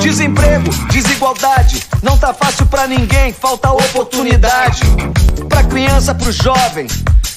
Desemprego, desigualdade, não tá fácil para ninguém, falta oportunidade. Pra criança, pro jovem,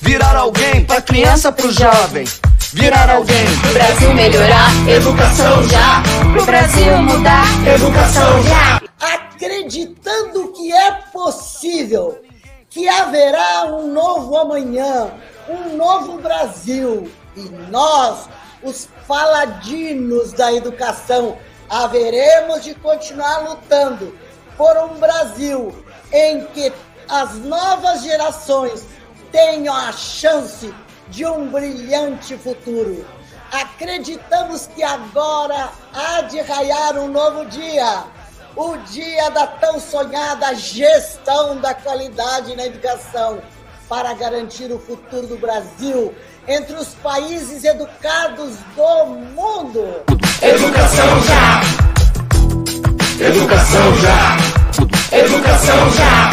virar alguém, pra criança, pro jovem virar alguém. Pro Brasil melhorar, educação já. Pro Brasil mudar, educação já. Acreditando que é possível, que haverá um novo amanhã, um novo Brasil. E nós, os paladinos da educação, haveremos de continuar lutando por um Brasil em que as novas gerações tenham a chance de um brilhante futuro. Acreditamos que agora há de raiar um novo dia, o dia da tão sonhada gestão da qualidade na educação, para garantir o futuro do Brasil entre os países educados do mundo. Educação já! Educação já! Educação já!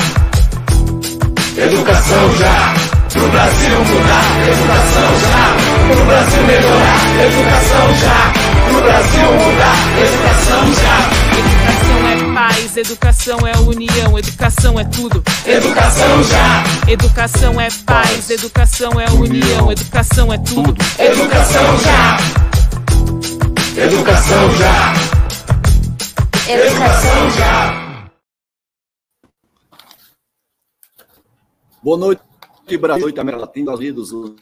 Educação já! Pro Brasil mudar, educação já. Pro Brasil melhorar, educação já. Pro Brasil mudar, educação já. Educação é paz, educação é união, educação é tudo. Educação já. Educação é paz, educação é união, educação é tudo. Educação já. Educação já. Educação já. Boa noite. Brasil e América Latina, Estados Unidos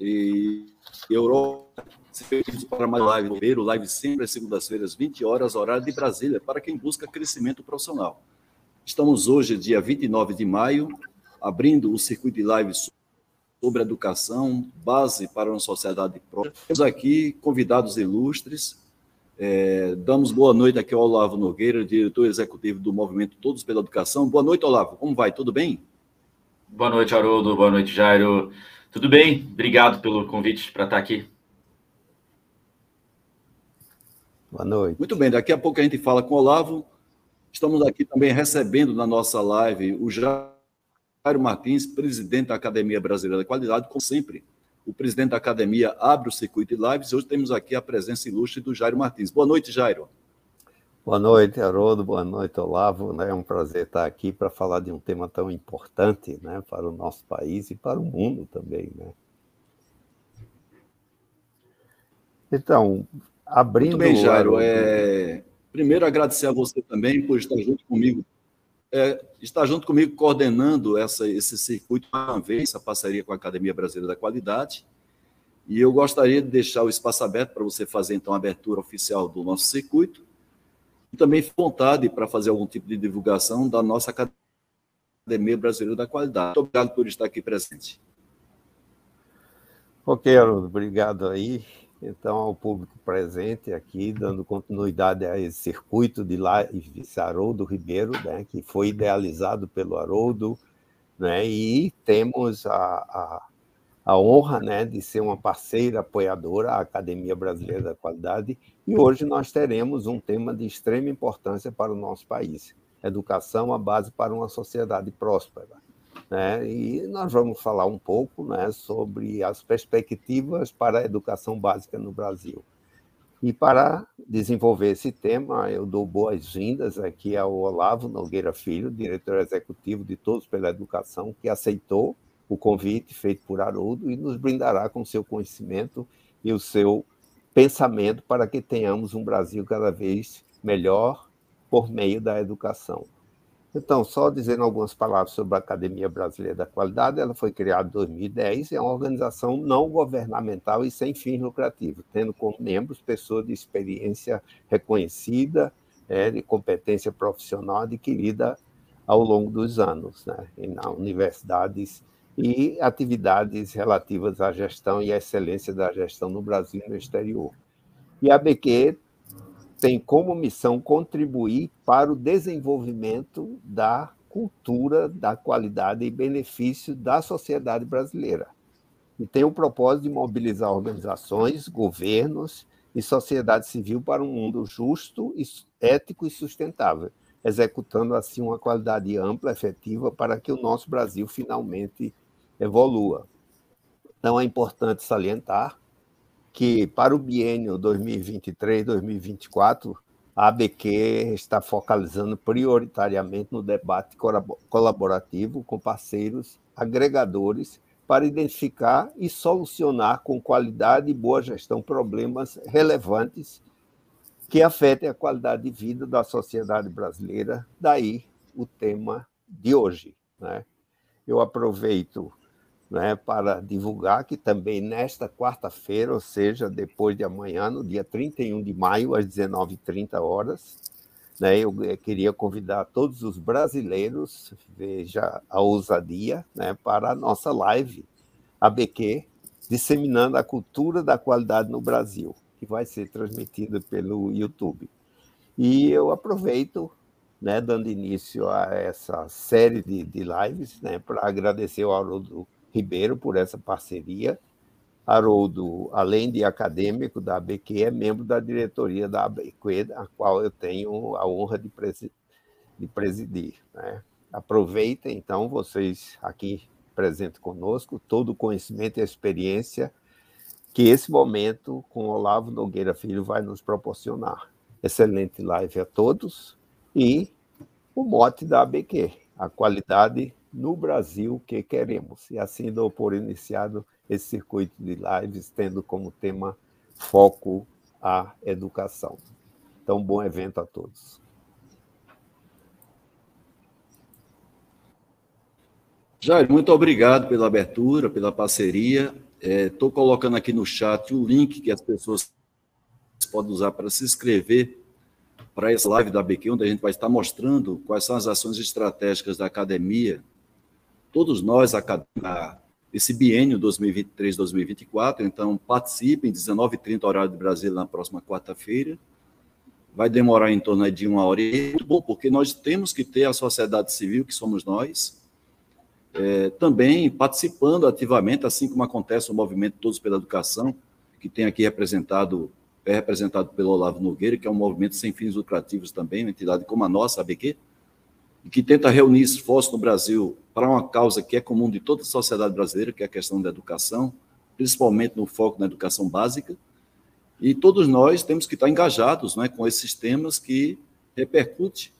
e Europa, se para mais live. Primeiro, live sempre às segundas-feiras, 20 horas, horário de Brasília, para quem busca crescimento profissional. Estamos hoje, dia 29 de maio, abrindo o circuito de lives sobre educação, base para uma sociedade própria. Temos aqui convidados ilustres. É, damos boa noite aqui ao Olavo Nogueira, diretor executivo do Movimento Todos pela Educação. Boa noite, Olavo. Como vai? Tudo bem? Boa noite, Haroldo. Boa noite, Jairo. Tudo bem? Obrigado pelo convite para estar aqui. Boa noite. Muito bem, daqui a pouco a gente fala com o Olavo. Estamos aqui também recebendo na nossa live o Jairo Martins, presidente da Academia Brasileira da Qualidade, como sempre. O presidente da academia abre o circuito de lives e hoje temos aqui a presença ilustre do Jairo Martins. Boa noite, Jairo. Boa noite, Haroldo. Boa noite, Olavo. Né? É um prazer estar aqui para falar de um tema tão importante né, para o nosso país e para o mundo também. Né? Então, abrindo. Muito bem, Jairo. É... Primeiro, agradecer a você também por estar junto comigo. É, estar junto comigo coordenando essa, esse circuito uma vez, essa parceria com a Academia Brasileira da Qualidade. E eu gostaria de deixar o espaço aberto para você fazer, então, a abertura oficial do nosso circuito e também vontade para fazer algum tipo de divulgação da nossa Academia Brasileira da Qualidade. Muito obrigado por estar aqui presente. Ok, Haroldo, obrigado aí. Então, ao público presente aqui, dando continuidade a esse circuito de lives Haroldo Ribeiro, né, que foi idealizado pelo Haroldo, né, e temos a, a a honra né, de ser uma parceira apoiadora, a Academia Brasileira da Qualidade, e hoje nós teremos um tema de extrema importância para o nosso país: educação, a base para uma sociedade próspera. Né? E nós vamos falar um pouco né, sobre as perspectivas para a educação básica no Brasil. E para desenvolver esse tema, eu dou boas-vindas aqui ao Olavo Nogueira Filho, diretor executivo de Todos pela Educação, que aceitou o convite feito por Haroldo e nos brindará com seu conhecimento e o seu pensamento para que tenhamos um Brasil cada vez melhor por meio da educação. Então, só dizendo algumas palavras sobre a Academia Brasileira da Qualidade, ela foi criada em 2010 e é uma organização não governamental e sem fins lucrativos, tendo como membros pessoas de experiência reconhecida, é, de competência profissional adquirida ao longo dos anos, né, em universidades e atividades relativas à gestão e à excelência da gestão no Brasil e no exterior. E a BQ tem como missão contribuir para o desenvolvimento da cultura da qualidade e benefício da sociedade brasileira. E tem o propósito de mobilizar organizações, governos e sociedade civil para um mundo justo, ético e sustentável, executando assim uma qualidade ampla, efetiva, para que o nosso Brasil finalmente evolua. Então, é importante salientar que, para o biênio 2023-2024, a ABQ está focalizando prioritariamente no debate colaborativo com parceiros agregadores para identificar e solucionar com qualidade e boa gestão problemas relevantes que afetem a qualidade de vida da sociedade brasileira. Daí o tema de hoje. Né? Eu aproveito né, para divulgar que também nesta quarta-feira, ou seja, depois de amanhã, no dia 31 de maio, às 19h30 horas, né, eu queria convidar todos os brasileiros, veja a ousadia, né, para a nossa live ABQ, disseminando a cultura da qualidade no Brasil, que vai ser transmitida pelo YouTube. E eu aproveito né, dando início a essa série de, de lives, né, para agradecer ao Haroldo Ribeiro por essa parceria. Haroldo, além de acadêmico da ABQ, é membro da diretoria da ABQ, a qual eu tenho a honra de, presi de presidir. Né? Aproveitem, então, vocês aqui presentes conosco, todo o conhecimento e experiência que esse momento com Olavo Nogueira Filho vai nos proporcionar. Excelente live a todos e o mote da ABQ, a qualidade no Brasil que queremos. E assim dou por iniciado esse circuito de lives, tendo como tema foco a educação. Então, bom evento a todos. Jair, muito obrigado pela abertura, pela parceria. Estou é, colocando aqui no chat o link que as pessoas podem usar para se inscrever para essa live da BQ, onde a gente vai estar mostrando quais são as ações estratégicas da academia. Todos nós, esse biênio 2023-2024, então participem, 19h30, horário de Brasília, na próxima quarta-feira. Vai demorar em torno de uma hora e muito bom, porque nós temos que ter a sociedade civil, que somos nós, é, também participando ativamente, assim como acontece o movimento Todos pela Educação, que tem aqui representado é representado pelo Olavo Nogueira, que é um movimento sem fins lucrativos também, uma entidade como a nossa, a ABQ, e que tenta reunir esforços no Brasil para uma causa que é comum de toda a sociedade brasileira, que é a questão da educação, principalmente no foco na educação básica. E todos nós temos que estar engajados né, com esses temas que repercutem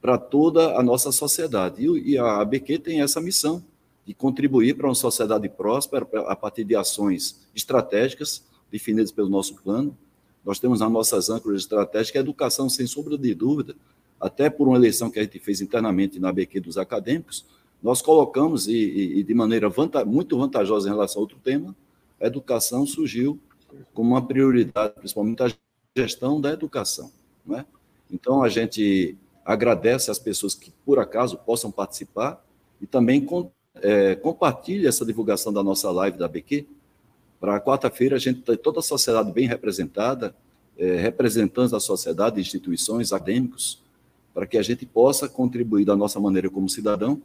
para toda a nossa sociedade. E a ABQ tem essa missão de contribuir para uma sociedade próspera a partir de ações estratégicas definidas pelo nosso plano, nós temos nas nossas âncoras estratégicas a educação, sem sombra de dúvida, até por uma eleição que a gente fez internamente na BQ dos acadêmicos, nós colocamos, e, e de maneira vanta, muito vantajosa em relação a outro tema, a educação surgiu como uma prioridade, principalmente a gestão da educação. É? Então, a gente agradece às pessoas que, por acaso, possam participar e também com, é, essa divulgação da nossa live da BQ, para quarta-feira, a gente tem toda a sociedade bem representada, é, representantes da sociedade, instituições, acadêmicos, para que a gente possa contribuir da nossa maneira como cidadão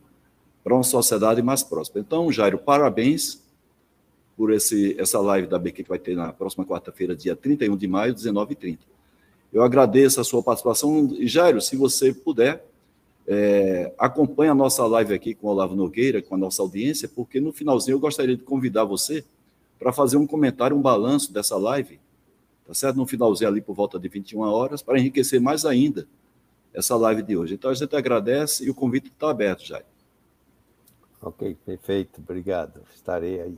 para uma sociedade mais próspera. Então, Jairo, parabéns por esse, essa live da BQ que vai ter na próxima quarta-feira, dia 31 de maio, 19h30. Eu agradeço a sua participação. E, Jairo, se você puder, é, acompanhe a nossa live aqui com o Olavo Nogueira, com a nossa audiência, porque no finalzinho eu gostaria de convidar você para fazer um comentário, um balanço dessa live, tá certo? No finalzinho ali por volta de 21 horas, para enriquecer mais ainda essa live de hoje. Então a gente agradece e o convite está aberto, Jair. Ok, perfeito, obrigado. Estarei aí.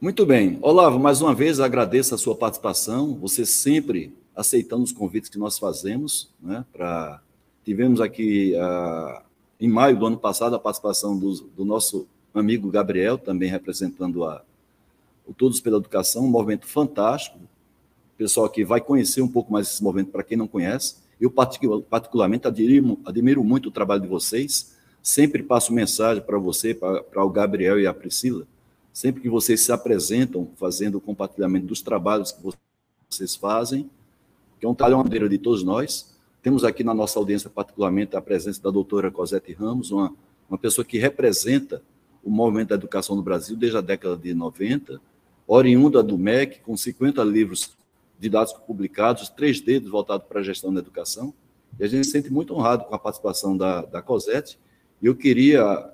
Muito bem. Olavo, mais uma vez agradeço a sua participação, você sempre aceitando os convites que nós fazemos, né, para... Tivemos aqui a em maio do ano passado, a participação do, do nosso amigo Gabriel, também representando a, o Todos pela Educação, um movimento fantástico. O pessoal que vai conhecer um pouco mais esse movimento, para quem não conhece. Eu, particularmente, admiro, admiro muito o trabalho de vocês. Sempre passo mensagem para você, para o Gabriel e a Priscila. Sempre que vocês se apresentam, fazendo o compartilhamento dos trabalhos que vocês fazem, que é um trabalho de todos nós. Temos aqui na nossa audiência, particularmente, a presença da doutora Cosette Ramos, uma, uma pessoa que representa o movimento da educação no Brasil desde a década de 90, oriunda do MEC, com 50 livros didáticos publicados, três dedos voltados para a gestão da educação. E a gente se sente muito honrado com a participação da, da Cosette. E eu queria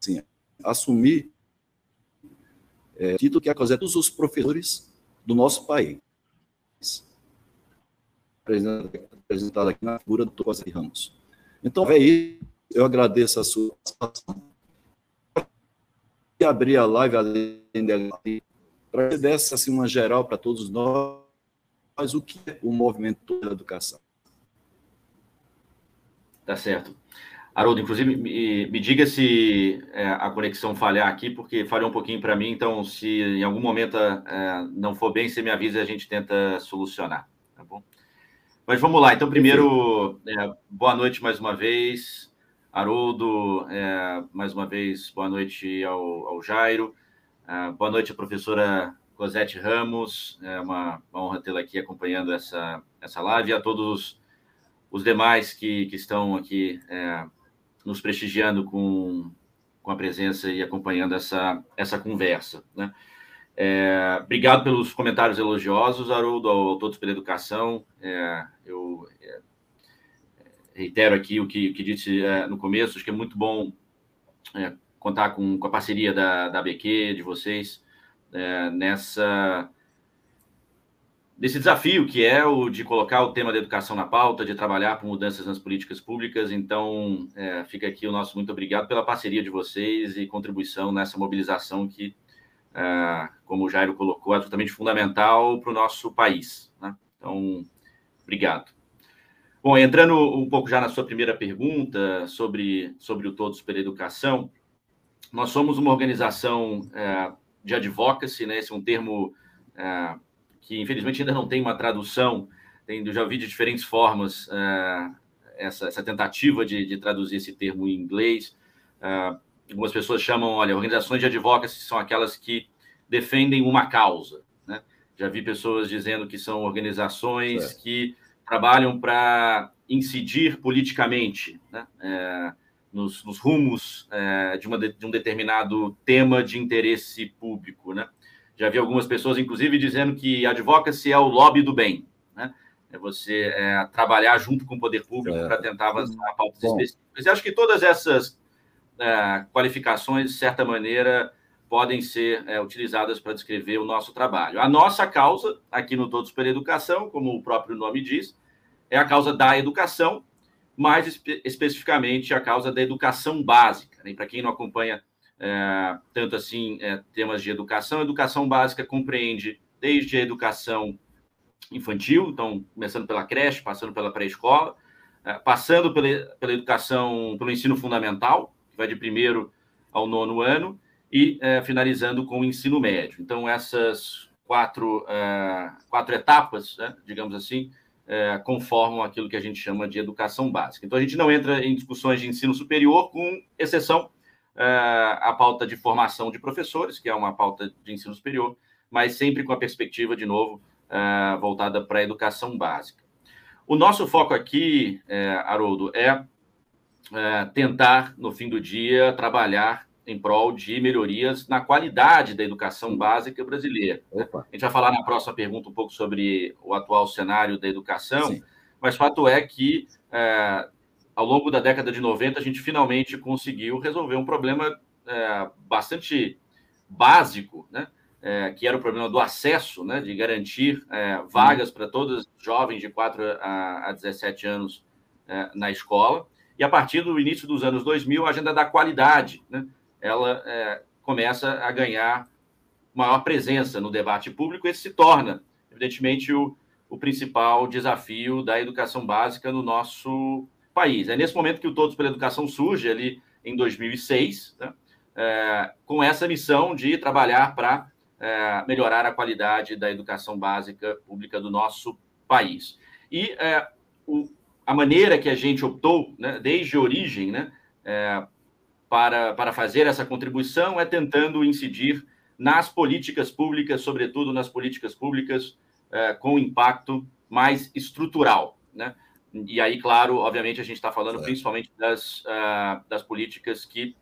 assim, assumir é, título que acusar todos os professores do nosso país. Apresentado aqui na figura do Dr. Ramos. Então, é isso. Eu agradeço a sua participação. Abrir a live dela para que desse assim, uma geral para todos nós, mas o que é o movimento da educação. Tá certo. Haroldo, inclusive, me, me diga se é, a conexão falhar aqui, porque falhou um pouquinho para mim, então se em algum momento é, não for bem, você me avisa e a gente tenta solucionar, tá bom? Mas vamos lá, então primeiro, é, boa noite mais uma vez, Haroldo, é, mais uma vez, boa noite ao, ao Jairo, é, boa noite professora Cosete Ramos, é uma, uma honra tê-la aqui acompanhando essa, essa live, e a todos os demais que, que estão aqui é, nos prestigiando com, com a presença e acompanhando essa, essa conversa. Né? É, obrigado pelos comentários elogiosos, Haroldo, ao, ao Todos pela Educação. É, eu é, reitero aqui o que, que disse é, no começo, acho que é muito bom é, contar com, com a parceria da, da ABQ, de vocês, nessa desse desafio que é o de colocar o tema da educação na pauta, de trabalhar por mudanças nas políticas públicas. Então, é, fica aqui o nosso muito obrigado pela parceria de vocês e contribuição nessa mobilização que, é, como o Jairo colocou, é absolutamente fundamental para o nosso país. Né? Então, obrigado. Bom, entrando um pouco já na sua primeira pergunta sobre, sobre o Todos pela Educação, nós somos uma organização é, de advocacy, né? esse é um termo é, que infelizmente ainda não tem uma tradução, tem, já vi de diferentes formas uh, essa, essa, tentativa de, de, traduzir esse termo em inglês. Uh, algumas pessoas chamam, olha, organizações de advocacy são aquelas que defendem uma causa. Né? Já vi pessoas dizendo que são organizações que trabalham para incidir politicamente né? É, nos, nos, rumos é, de, uma, de, um determinado tema de interesse público. Né? Já vi algumas pessoas, inclusive, dizendo que advocacy é o lobby do bem. Né? É você é, trabalhar junto com o poder público é. para tentar avançar pautas Bom. específicas. E acho que todas essas é, qualificações, de certa maneira, podem ser é, utilizadas para descrever o nosso trabalho. A nossa causa, aqui no Todos pela Educação, como o próprio nome diz, é a causa da educação, mais espe especificamente a causa da educação básica. Né? Para quem não acompanha é, tanto assim é, temas de educação. A educação básica compreende desde a educação infantil, então começando pela creche, passando pela pré-escola, é, passando pela, pela educação, pelo ensino fundamental, que vai de primeiro ao nono ano, e é, finalizando com o ensino médio. Então, essas quatro, é, quatro etapas, né, digamos assim, é, conformam aquilo que a gente chama de educação básica. Então, a gente não entra em discussões de ensino superior, com exceção uh, a pauta de formação de professores, que é uma pauta de ensino superior, mas sempre com a perspectiva, de novo, uh, voltada para a educação básica. O nosso foco aqui, uh, Haroldo, é tentar, no fim do dia, trabalhar em prol de melhorias na qualidade da educação básica brasileira. Opa. A gente vai falar na próxima pergunta um pouco sobre o atual cenário da educação, Sim. mas fato é que ao longo da década de 90, a gente finalmente conseguiu resolver um problema é, bastante básico, né? É, que era o problema do acesso, né? de garantir é, vagas para todos os jovens de 4 a, a 17 anos é, na escola. E a partir do início dos anos 2000, a agenda da qualidade, né? Ela é, começa a ganhar maior presença no debate público. Esse se torna, evidentemente, o, o principal desafio da educação básica no nosso país. É nesse momento que o Todos pela Educação surge, ali em 2006, né? é, com essa missão de trabalhar para é, melhorar a qualidade da educação básica pública do nosso país. E é, o, a maneira que a gente optou, né, desde origem, né, é, para, para fazer essa contribuição é tentando incidir nas políticas públicas, sobretudo nas políticas públicas é, com impacto mais estrutural. Né? E aí, claro, obviamente, a gente está falando principalmente das, uh, das políticas que,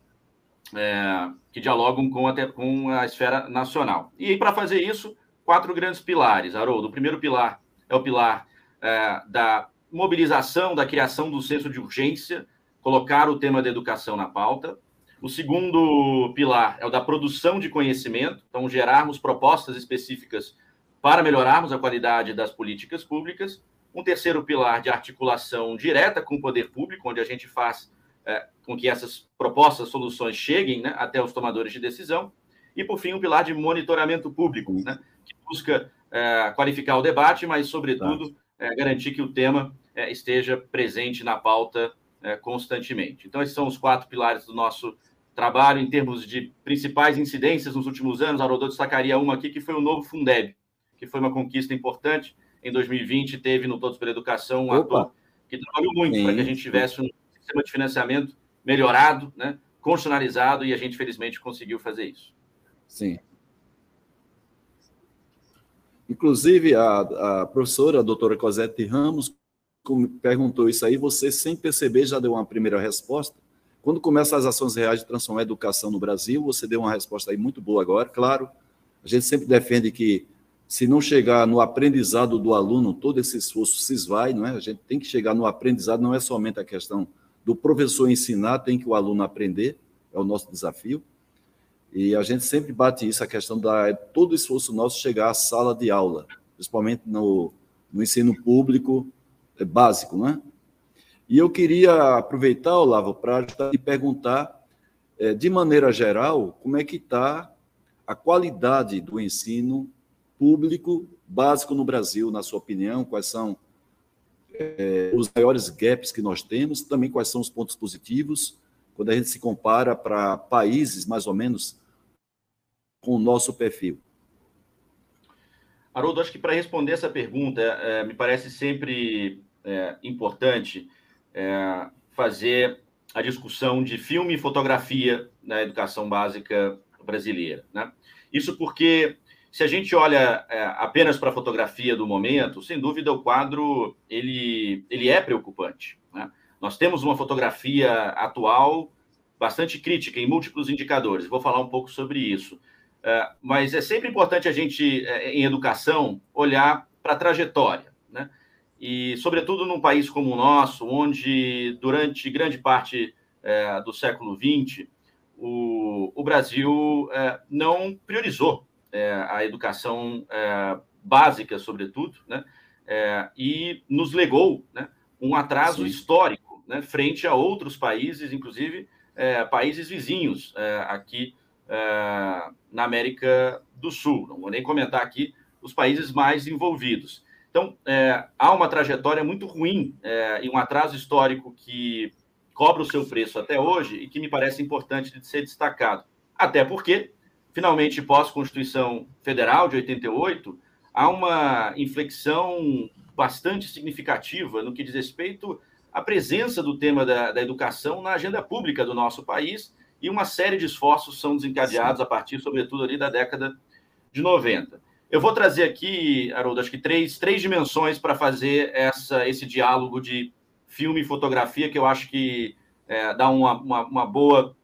uh, que dialogam com a, com a esfera nacional. E para fazer isso, quatro grandes pilares, Haroldo. O primeiro pilar é o pilar uh, da mobilização, da criação do senso de urgência, colocar o tema da educação na pauta. O segundo pilar é o da produção de conhecimento, então gerarmos propostas específicas para melhorarmos a qualidade das políticas públicas. Um terceiro pilar de articulação direta com o poder público, onde a gente faz é, com que essas propostas, soluções cheguem né, até os tomadores de decisão. E, por fim, um pilar de monitoramento público, né, que busca é, qualificar o debate, mas, sobretudo, é, garantir que o tema é, esteja presente na pauta é, constantemente. Então, esses são os quatro pilares do nosso trabalho em termos de principais incidências nos últimos anos. A Rodolfo destacaria uma aqui, que foi o novo Fundeb, que foi uma conquista importante. Em 2020, teve no Todos pela Educação um Opa. ator que trabalhou muito para que a gente tivesse um sistema de financiamento melhorado, né, constitucionalizado, e a gente, felizmente, conseguiu fazer isso. Sim. Inclusive, a, a professora, a doutora Cosette Ramos, perguntou isso aí, você, sem perceber, já deu uma primeira resposta. Quando começam as ações reais de transformar a educação no Brasil, você deu uma resposta aí muito boa agora, claro. A gente sempre defende que, se não chegar no aprendizado do aluno, todo esse esforço se esvai, não é? A gente tem que chegar no aprendizado, não é somente a questão do professor ensinar, tem que o aluno aprender, é o nosso desafio. E a gente sempre bate isso, a questão da todo o esforço nosso chegar à sala de aula, principalmente no, no ensino público é básico, né? E eu queria aproveitar, Olavo, para te perguntar, é, de maneira geral, como é que está a qualidade do ensino público básico no Brasil, na sua opinião? Quais são é, os maiores gaps que nós temos? Também quais são os pontos positivos? Quando a gente se compara para países mais ou menos com o nosso perfil. Haroldo, acho que para responder essa pergunta, é, me parece sempre é, importante é, fazer a discussão de filme e fotografia na educação básica brasileira. Né? Isso porque, se a gente olha é, apenas para a fotografia do momento, sem dúvida o quadro ele, ele é preocupante. Né? Nós temos uma fotografia atual bastante crítica em múltiplos indicadores. Vou falar um pouco sobre isso. É, mas é sempre importante a gente, é, em educação, olhar para a trajetória. E, sobretudo, num país como o nosso, onde durante grande parte é, do século XX o, o Brasil é, não priorizou é, a educação é, básica, sobretudo, né? É, e nos legou né, um atraso Sim. histórico né, frente a outros países, inclusive é, países vizinhos aqui na América do Sul. Não vou nem comentar aqui os países mais envolvidos. Então, é, há uma trajetória muito ruim é, e um atraso histórico que cobra o seu preço até hoje e que me parece importante de ser destacado. Até porque, finalmente, pós-Constituição Federal de 88, há uma inflexão bastante significativa no que diz respeito à presença do tema da, da educação na agenda pública do nosso país e uma série de esforços são desencadeados a partir, sobretudo, ali da década de 90. Eu vou trazer aqui, Haroldo, acho que três, três dimensões para fazer essa, esse diálogo de filme e fotografia, que eu acho que é, dá uma, uma, uma boa.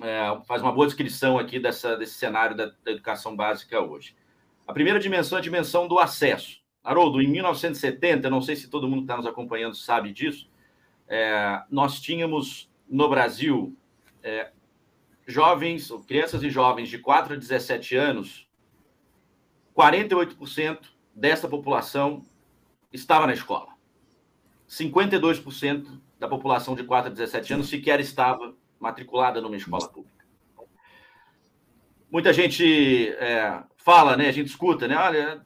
É, faz uma boa descrição aqui dessa, desse cenário da, da, educação básica hoje. A primeira dimensão é a dimensão do acesso. Haroldo, em 1970, não sei se todo mundo que está nos acompanhando sabe disso, é, nós tínhamos no Brasil é, jovens, crianças e jovens de 4 a 17 anos 48% dessa população estava na escola. 52% da população de 4 a 17 anos sequer estava matriculada numa escola pública. Muita gente é, fala, né? A gente escuta, né? Olha,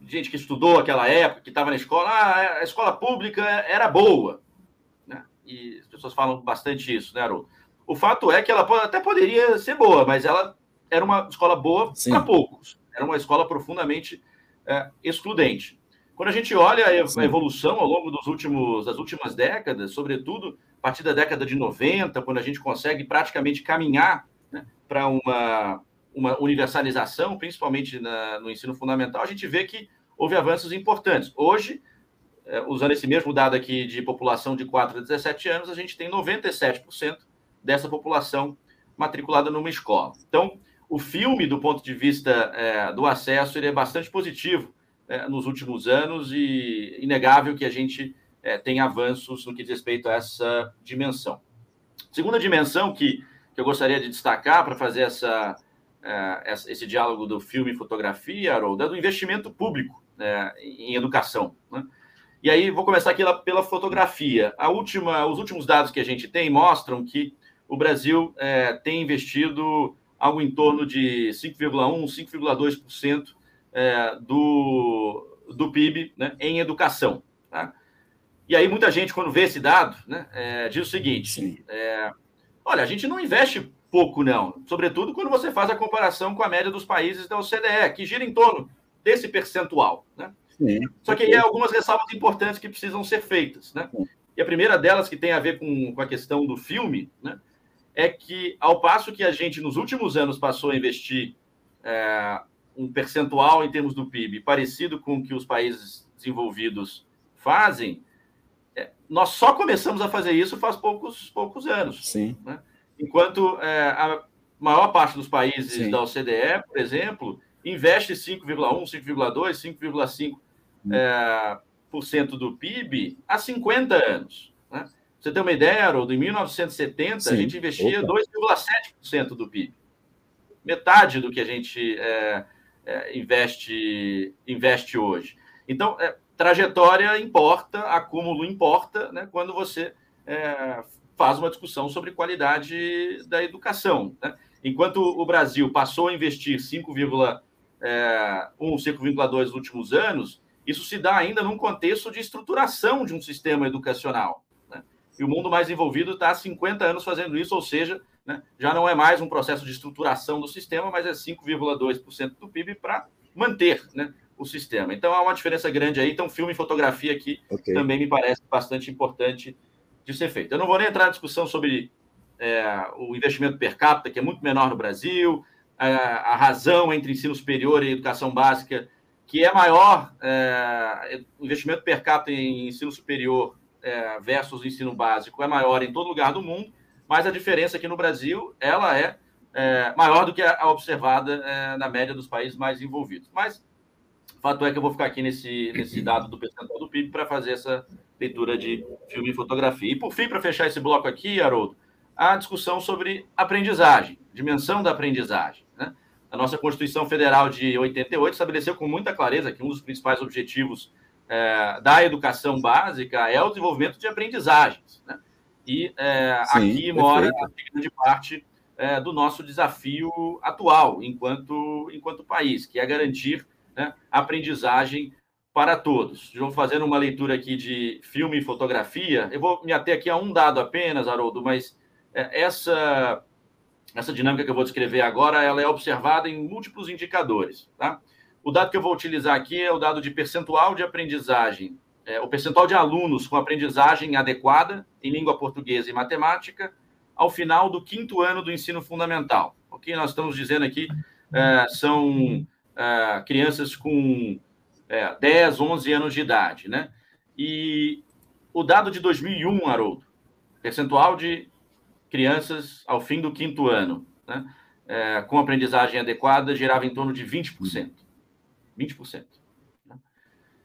gente que estudou aquela época, que estava na escola, ah, a escola pública era boa. Né? E as pessoas falam bastante isso, né, Haroldo? O fato é que ela até poderia ser boa, mas ela era uma escola boa para poucos. Era uma escola profundamente é, excludente. Quando a gente olha a evolução ao longo dos últimos, das últimas décadas, sobretudo a partir da década de 90, quando a gente consegue praticamente caminhar né, para uma, uma universalização, principalmente na, no ensino fundamental, a gente vê que houve avanços importantes. Hoje, é, usando esse mesmo dado aqui de população de 4 a 17 anos, a gente tem 97% dessa população matriculada numa escola. Então, o filme, do ponto de vista é, do acesso, ele é bastante positivo é, nos últimos anos e inegável que a gente é, tem avanços no que diz respeito a essa dimensão. Segunda dimensão que, que eu gostaria de destacar para fazer essa, é, esse diálogo do filme e fotografia, Haroldo, é do investimento público né, em educação. Né? E aí, vou começar aqui pela fotografia. A última, os últimos dados que a gente tem mostram que o Brasil é, tem investido algo em torno de 5,1%, 5,2% é, do, do PIB né, em educação. Tá? E aí, muita gente, quando vê esse dado, né, é, diz o seguinte: é, olha, a gente não investe pouco, não. Sobretudo quando você faz a comparação com a média dos países da OCDE, que gira em torno desse percentual. Né? Sim, Só que aí há algumas ressalvas importantes que precisam ser feitas. Né? E a primeira delas, que tem a ver com, com a questão do filme, né, é que, ao passo que a gente, nos últimos anos, passou a investir é, um percentual em termos do PIB parecido com o que os países desenvolvidos fazem, é, nós só começamos a fazer isso faz poucos, poucos anos. Sim. Né? Enquanto é, a maior parte dos países Sim. da OCDE, por exemplo, investe 5,1, 5,2, 5,5% é, por cento do PIB há 50 anos. Você tem uma ideia, Haroldo? Em 1970, Sim. a gente investia 2,7% do PIB. Metade do que a gente é, é, investe, investe hoje. Então, é, trajetória importa, acúmulo importa, né, quando você é, faz uma discussão sobre qualidade da educação. Né? Enquanto o Brasil passou a investir 5,1, é, 5,2 nos últimos anos, isso se dá ainda num contexto de estruturação de um sistema educacional. E o mundo mais envolvido está há 50 anos fazendo isso, ou seja, né, já não é mais um processo de estruturação do sistema, mas é 5,2% do PIB para manter né, o sistema. Então há uma diferença grande aí. Então, filme e fotografia aqui okay. também me parece bastante importante de ser feito. Eu não vou nem entrar na discussão sobre é, o investimento per capita, que é muito menor no Brasil, a, a razão entre ensino superior e educação básica, que é maior, é, o investimento per capita em ensino superior é, versus ensino básico é maior em todo lugar do mundo, mas a diferença aqui no Brasil ela é, é maior do que a observada é, na média dos países mais envolvidos. Mas Fato é que eu vou ficar aqui nesse, nesse dado do percentual do PIB para fazer essa leitura de filme e fotografia. E por fim, para fechar esse bloco aqui, Haroldo, a discussão sobre aprendizagem, dimensão da aprendizagem. Né? A nossa Constituição Federal de 88 estabeleceu com muita clareza que um dos principais objetivos é, da educação básica é o desenvolvimento de aprendizagens. Né? E é, Sim, aqui mora a grande parte é, do nosso desafio atual enquanto, enquanto país, que é garantir né, aprendizagem para todos. Vou fazendo uma leitura aqui de filme e fotografia. Eu vou me ater aqui a um dado apenas, Haroldo, mas é, essa, essa dinâmica que eu vou descrever agora, ela é observada em múltiplos indicadores. Tá? O dado que eu vou utilizar aqui é o dado de percentual de aprendizagem, é, o percentual de alunos com aprendizagem adequada em língua portuguesa e matemática ao final do quinto ano do ensino fundamental. O que nós estamos dizendo aqui é, são uh, crianças com é, 10, 11 anos de idade, né? E o dado de 2001, Haroldo, percentual de crianças ao fim do quinto ano, né? É, com aprendizagem adequada, gerava em torno de 20%. 20%. Né?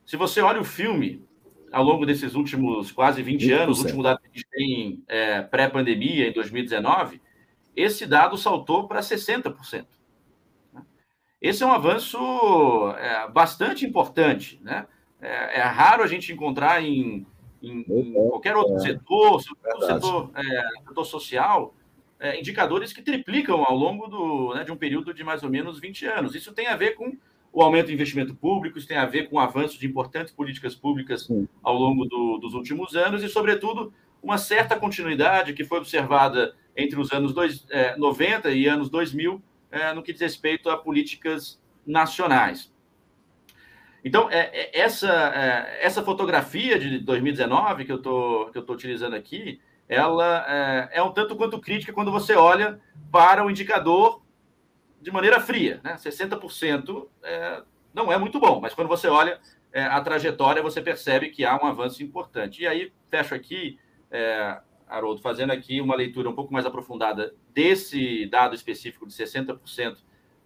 Se você olha o filme, ao longo desses últimos quase 20 20%. anos, o último dado que a gente tem é, pré-pandemia, em 2019, esse dado saltou para 60%. Esse é um avanço é, bastante importante. Né? É, é, raro a gente encontrar em, em, em qualquer outro é. setor, setor, é, setor social, é, indicadores que triplicam ao longo do, né, de um período de mais ou menos 20 anos. Isso tem a ver com o aumento do investimento público, isso tem a ver com o avanço de importantes políticas públicas ao longo do, dos últimos anos e, sobretudo, uma certa continuidade que foi observada entre os anos dois, 90 e anos 2000 é, no que diz respeito a políticas nacionais. Então, é, essa, essa fotografia de 2019 que eu tô, que eu estou utilizando aqui, ela é, é, um tanto quanto crítica quando você olha para o indicador de maneira fria. Né? 60% é, não é muito bom, mas quando você olha é, a trajetória, você percebe que há um avanço importante. E aí, fecho aqui, é, Haroldo, fazendo aqui uma leitura um pouco mais aprofundada desse dado específico de 60%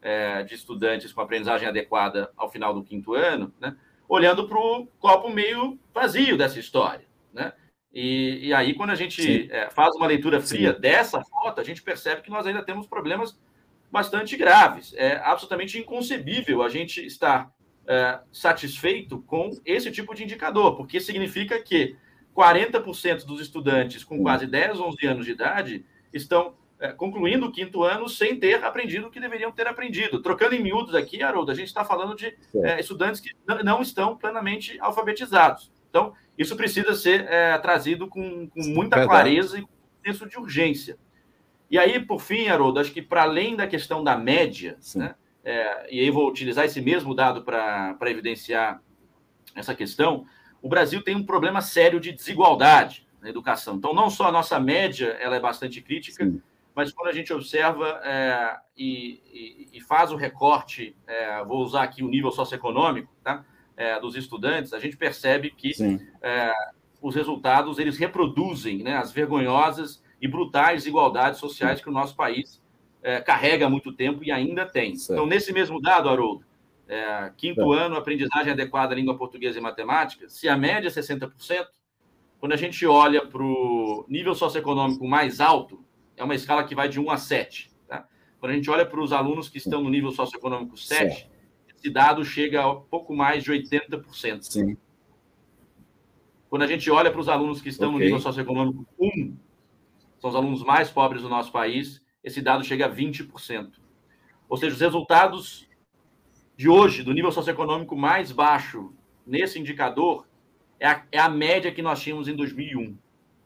é, de estudantes com aprendizagem adequada ao final do quinto ano, né, olhando para o copo meio vazio dessa história. Né? E, e aí, quando a gente é, faz uma leitura fria Sim. dessa foto, a gente percebe que nós ainda temos problemas bastante graves. É absolutamente inconcebível a gente estar é, satisfeito com esse tipo de indicador, porque significa que 40% dos estudantes com quase 10, 11 anos de idade estão é, concluindo o quinto ano sem ter aprendido o que deveriam ter aprendido. Trocando em miúdos aqui, Haroldo, a gente está falando de é, estudantes que não estão plenamente alfabetizados. Então, isso precisa ser é, trazido com, com muita Verdade. clareza e com senso de urgência. E aí, por fim, Haroldo, acho que para além da questão da média, né, é, e aí vou utilizar esse mesmo dado para evidenciar essa questão, o Brasil tem um problema sério de desigualdade na educação. Então, não só a nossa média ela é bastante crítica, Sim. mas quando a gente observa é, e, e, e, faz o recorte, é, vou usar aqui o nível socioeconômico, tá? é, dos estudantes, a gente percebe que é, os resultados eles reproduzem né, as vergonhosas e brutais desigualdades sociais que o nosso país é, carrega há muito tempo e ainda tem. Certo. Então, nesse mesmo dado, Haroldo, é, quinto certo. ano, aprendizagem adequada à língua portuguesa e matemática, se a média é 60%, quando a gente olha para o nível socioeconômico mais alto, é uma escala que vai de 1 a 7. Tá? Quando a gente olha para os alunos que estão no nível socioeconômico 7, certo esse dado chega a pouco mais de 80%. Sim. Quando a gente olha para os alunos que estão okay. no nível socioeconômico 1, são os alunos mais pobres do nosso país, esse dado chega a 20%. Ou seja, os resultados de hoje, do nível socioeconômico mais baixo, nesse indicador, é a, é a média que nós tínhamos em 2001.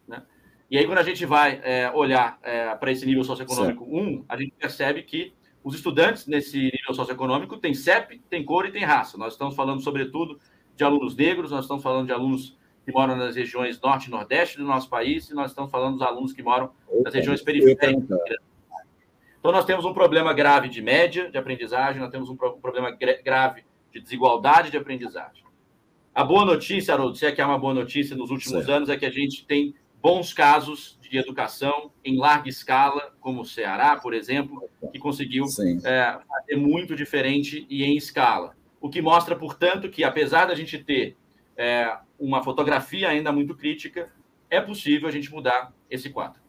Né? E aí, quando a gente vai é, olhar é, para esse nível socioeconômico certo. 1, a gente percebe que os estudantes nesse nível socioeconômico têm CEP, têm cor e têm raça. Nós estamos falando, sobretudo, de alunos negros, nós estamos falando de alunos que moram nas regiões norte e nordeste do nosso país, e nós estamos falando dos alunos que moram nas regiões periféricas. Então, nós temos um problema grave de média de aprendizagem, nós temos um problema grave de desigualdade de aprendizagem. A boa notícia, Haroldo, se é que há uma boa notícia nos últimos certo. anos, é que a gente tem bons casos de educação em larga escala, como o Ceará, por exemplo, que conseguiu é, fazer muito diferente e em escala. O que mostra, portanto, que apesar da gente ter é, uma fotografia ainda muito crítica, é possível a gente mudar esse quadro.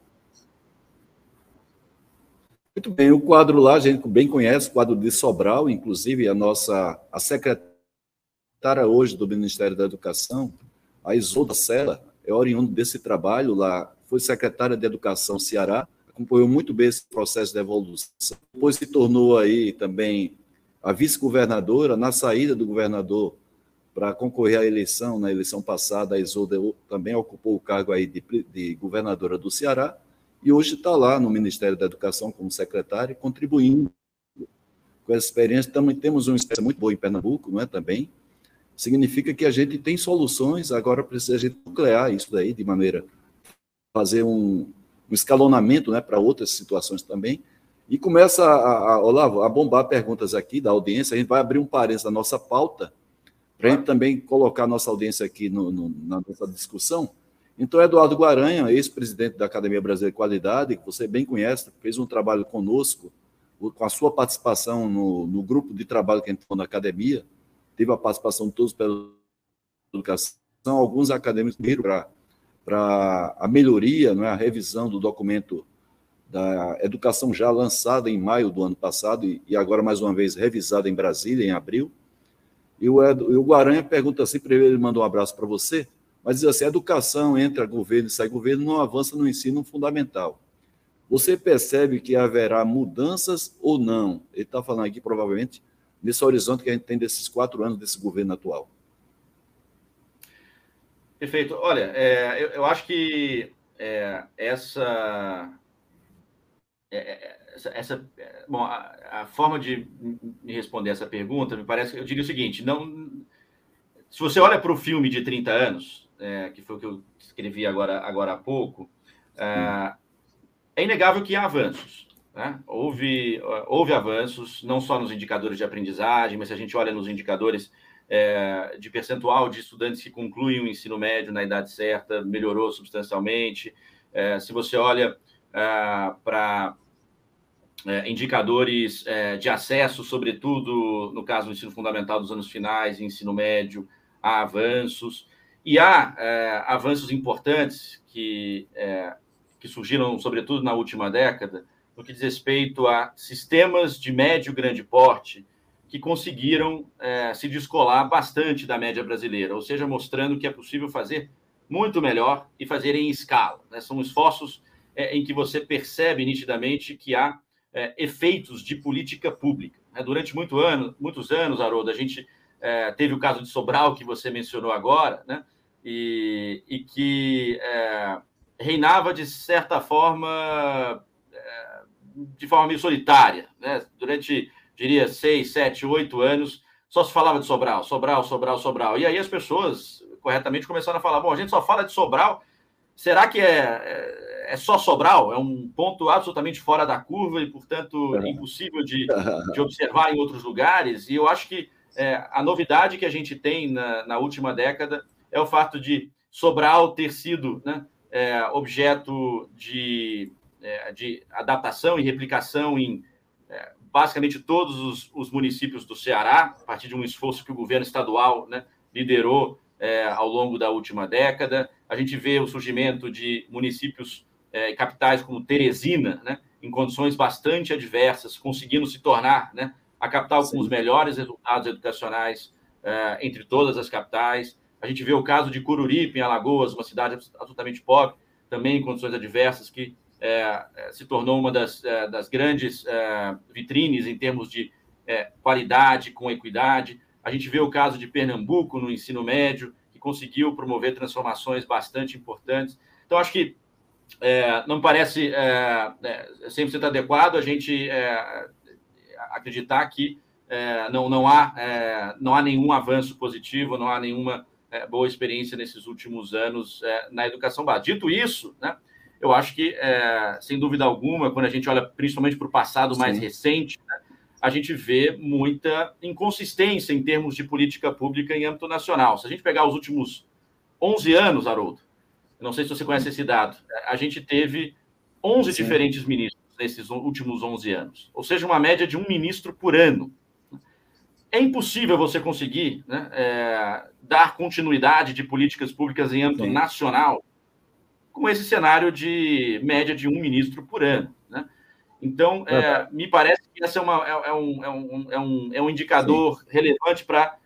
Muito bem, o quadro lá a gente bem conhece, o quadro de Sobral, inclusive a nossa a secretária hoje do Ministério da Educação, a Isolda Sela, é oriundo desse trabalho lá, foi secretária de Educação Ceará, acompanhou muito bem esse processo de evolução. Depois se tornou aí também a vice-governadora, na saída do governador para concorrer à eleição, na eleição passada, a Isolda também ocupou o cargo aí de, de governadora do Ceará, e hoje está lá no Ministério da Educação como secretária, contribuindo com essa experiência. Também temos uma experiência muito boa em Pernambuco, não é, também, significa que a gente tem soluções, agora precisa a gente nuclear isso daí de maneira fazer um, um escalonamento né, para outras situações também. E começa, a, a, Olavo, a bombar perguntas aqui da audiência. A gente vai abrir um parênteses da nossa pauta, para a gente também colocar nossa audiência aqui no, no, na nossa discussão. Então, Eduardo Guaranha, ex-presidente da Academia Brasileira de Qualidade, que você bem conhece, fez um trabalho conosco, com a sua participação no, no grupo de trabalho que a gente tem na academia, teve a participação de todos pela educação, alguns acadêmicos para a melhoria, não é, a revisão do documento da educação já lançada em maio do ano passado e, e agora mais uma vez revisada em Brasília em abril. E o, Ed, o Guaranha pergunta assim, para ele, manda um abraço para você, mas diz assim, a educação entre governo e sai governo não avança no ensino fundamental. Você percebe que haverá mudanças ou não? Ele está falando aqui, provavelmente, nesse horizonte que a gente tem desses quatro anos desse governo atual. Perfeito. Olha, é, eu, eu, acho que é, essa, é, é essa, bom, a, a, forma de me responder essa pergunta me parece que eu diria o seguinte: não, se você olha para o filme de 30 anos, é, que foi o que eu escrevi agora, agora há pouco, é, é inegável que há avanços. Né? Houve, houve avanços, não só nos indicadores de aprendizagem, mas se a gente olha nos indicadores é, de percentual de estudantes que concluem o ensino médio na idade certa, melhorou substancialmente. É, se você olha é, para é, indicadores é, de acesso, sobretudo no caso do ensino fundamental dos anos finais, ensino médio, há avanços. E há é, avanços importantes que, é, que surgiram, sobretudo na última década, no que diz respeito a sistemas de médio grande porte que conseguiram é, se descolar bastante da média brasileira, ou seja, mostrando que é possível fazer muito melhor e fazer em escala. Né? São esforços é, em que você percebe nitidamente que há é, efeitos de política pública. Né? Durante muito ano, muitos anos, Haroldo, a gente é, teve o caso de Sobral, que você mencionou agora, né? e, e que é, reinava, de certa forma, é, de forma meio solitária. Né? Durante, diria, seis, sete, oito anos, só se falava de Sobral, Sobral, Sobral, Sobral. E aí as pessoas, corretamente, começaram a falar: bom, a gente só fala de Sobral, será que é, é, só Sobral? É um ponto absolutamente fora da curva e, portanto, é. impossível de, de observar em outros lugares. E eu acho que é, a novidade que a gente tem na, na, última década é o fato de Sobral ter sido né, é, objeto de, é, de adaptação e replicação em é, basicamente todos os, os, municípios do Ceará, a partir de um esforço que o governo estadual né, liderou é, ao longo da última década. A gente vê o surgimento de municípios é, capitais como Teresina, né, em condições bastante adversas, conseguindo se tornar né, a capital Sim. com os melhores resultados educacionais uh, entre todas as capitais. A gente vê o caso de Cururipe, em Alagoas, uma cidade absolutamente pobre, também em condições adversas, que uh, se tornou uma das, uh, das grandes vitrines em termos de qualidade com equidade. A gente vê o caso de Pernambuco no ensino médio, que conseguiu promover transformações bastante importantes. Então, acho que é, não parece é, é, 100% adequado a gente é, acreditar que é, não, não, há, é, não há nenhum avanço positivo, não há nenhuma é, boa experiência nesses últimos anos na educação básica. Dito isso, né, eu acho que, sem dúvida alguma, quando a gente olha principalmente para o passado mais Sim. recente, né, a gente vê muita inconsistência em termos de política pública em âmbito nacional. Se a gente pegar os últimos 11 anos, Haroldo, não sei se você conhece esse dado, a gente teve 11 Sim. diferentes ministros nesses últimos 11 anos, ou seja, uma média de um ministro por ano. É impossível você conseguir né, é, dar continuidade de políticas públicas em âmbito Sim. nacional com esse cenário de média de um ministro por ano. Né? Então, é, me parece que esse é, uma, é, é, um, é, um, é, um, é um indicador sim. relevante para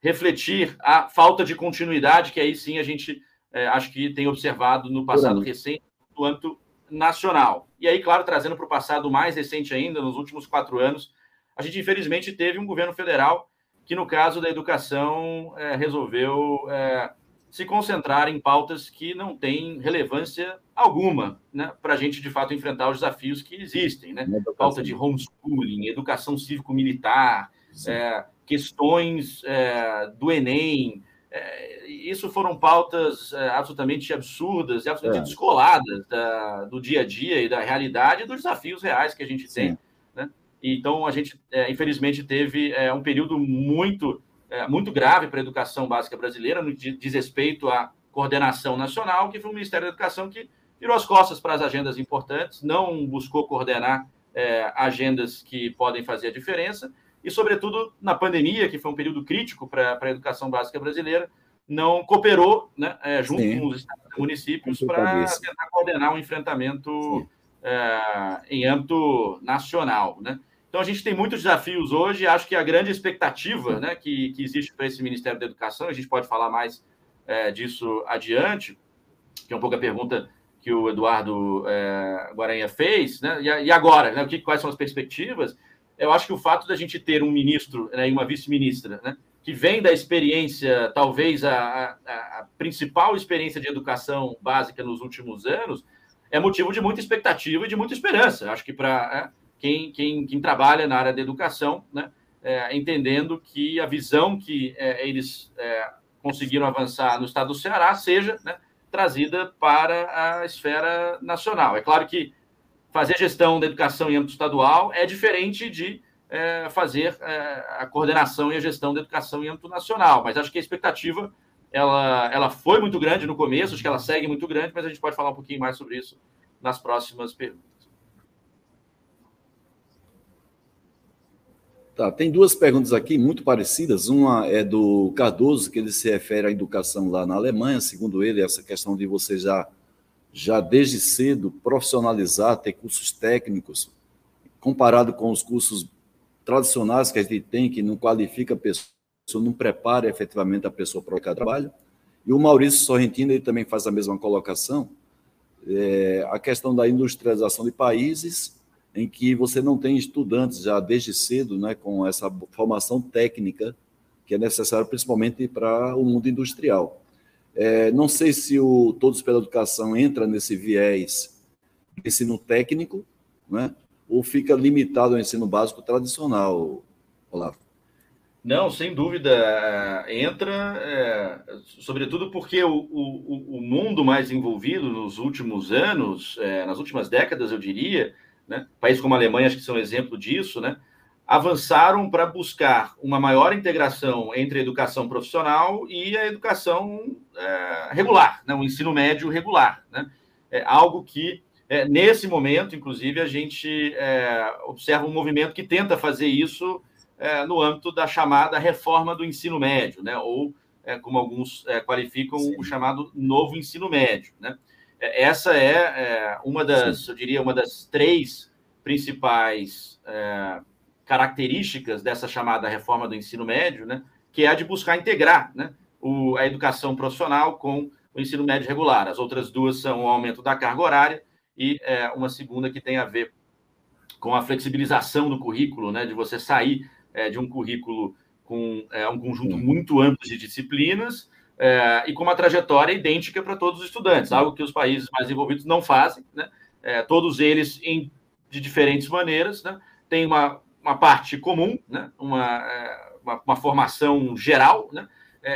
refletir a falta de continuidade que aí sim a gente é, acho que tem observado no passado recente, quanto nacional. E aí, claro, trazendo para o passado mais recente ainda, nos últimos quatro anos, a gente infelizmente teve um governo federal que, no caso da educação, é, resolveu é, se concentrar em pautas que não têm relevância alguma né, para a gente, de fato, enfrentar os desafios que existem. Né? Pauta de homeschooling, educação cívico-militar, é, questões é, do Enem, é, isso foram pautas é, absolutamente absurdas e absolutamente é. descoladas da, do dia a dia e da realidade e dos desafios reais que a gente tem. Né? Então, a gente, é, infelizmente, teve é, um período muito, é, muito grave para a educação básica brasileira, no que diz respeito à coordenação nacional, que foi o Ministério da Educação que virou as costas para as agendas importantes, não buscou coordenar agendas que podem fazer a diferença e, sobretudo, na pandemia, que foi um período crítico para a educação básica brasileira, não cooperou né, é, junto Sim. com os municípios para tentar coordenar um enfrentamento é, em âmbito nacional. Né? Então, a gente tem muitos desafios hoje. Acho que a grande expectativa né, que, que existe para esse Ministério da Educação, a gente pode falar mais é, disso adiante, que é um pouco a pergunta que o Eduardo é, Guaranha fez, né? e, e agora, né, o que, quais são as perspectivas? eu acho que o fato da gente ter um ministro né, e uma vice-ministra, né, que vem da experiência, talvez a, a, a, principal experiência de educação básica nos últimos anos, é motivo de muita expectativa e de muita esperança. Acho que para é, quem, quem, quem, trabalha na área da educação, né, é, entendendo que a visão que é, eles é, conseguiram avançar no estado do Ceará seja né, trazida para a esfera nacional. É claro que fazer gestão da educação em âmbito estadual é diferente de é, fazer é, a coordenação e a gestão da educação em âmbito nacional. Mas acho que a expectativa ela, ela foi muito grande no começo, acho que ela segue muito grande, mas a gente pode falar um pouquinho mais sobre isso nas próximas perguntas. Tá, tem duas perguntas aqui muito parecidas. Uma é do Cardoso, que ele se refere à educação lá na Alemanha. Segundo ele, essa questão de você já, já desde cedo profissionalizar, ter cursos técnicos, comparado com os cursos tradicionais que a gente tem, que não qualifica a pessoa, não prepara efetivamente a pessoa para o trabalho. E o Maurício Sorrentino ele também faz a mesma colocação. É, a questão da industrialização de países em que você não tem estudantes já desde cedo, né, com essa formação técnica que é necessária principalmente para o mundo industrial. É, não sei se o Todos pela Educação entra nesse viés ensino técnico, né, ou fica limitado ao ensino básico tradicional, Olavo? Não, sem dúvida, é, entra, é, sobretudo porque o, o, o, mundo mais envolvido nos últimos anos, é, nas últimas décadas, eu diria, né? Países como a Alemanha, acho que são exemplo disso, né? avançaram para buscar uma maior integração entre a educação profissional e a educação é, regular, né? o ensino médio regular. Né? É algo que, é, nesse momento, inclusive, a gente é, observa um movimento que tenta fazer isso é, no âmbito da chamada reforma do ensino médio, né? ou, é, como alguns é, qualificam, Sim. o chamado novo ensino médio. Né? É, essa é, uma das, Sim. eu diria, uma das três principais características dessa chamada reforma do ensino médio, né, que é a de buscar integrar né, o, a educação profissional com o ensino médio regular. As outras duas são o aumento da carga horária e é, uma segunda que tem a ver com a flexibilização do currículo, né, de você sair é, de um currículo com é, um conjunto muito amplo de disciplinas é, e com uma trajetória idêntica para todos os estudantes, algo que os países mais envolvidos não fazem, né? É, todos eles em, de diferentes maneiras, né? tem uma, uma parte comum, né? uma, é, uma, uma, formação geral, né?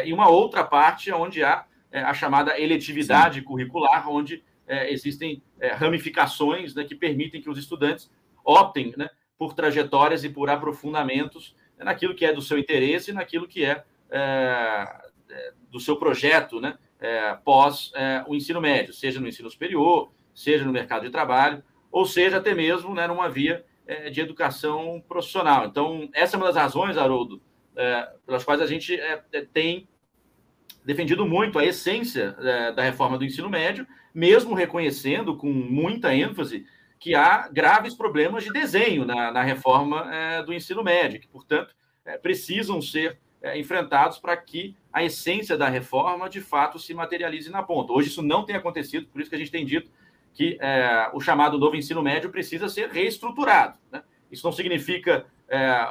E uma outra parte onde há a chamada eletividade Sim. curricular, onde é, existem ramificações né, que permitem que os estudantes optem né, por trajetórias e por aprofundamentos naquilo que é do seu interesse e naquilo que é, é do seu projeto né, é, pós é, o ensino médio, seja no ensino superior, seja no mercado de trabalho, ou seja até mesmo né, numa via é, de educação profissional. Então, essa é uma das razões, Haroldo, é, pelas quais a gente é, é, tem defendido muito a essência da reforma do ensino médio, mesmo reconhecendo com muita ênfase que há graves problemas de desenho na, na reforma do ensino médio, que, portanto, precisam ser é, enfrentados para que a essência da reforma de fato se materialize na ponta. Hoje isso não tem acontecido, por isso que a gente tem dito que é, o chamado novo ensino médio precisa ser reestruturado. Né? Isso não significa é,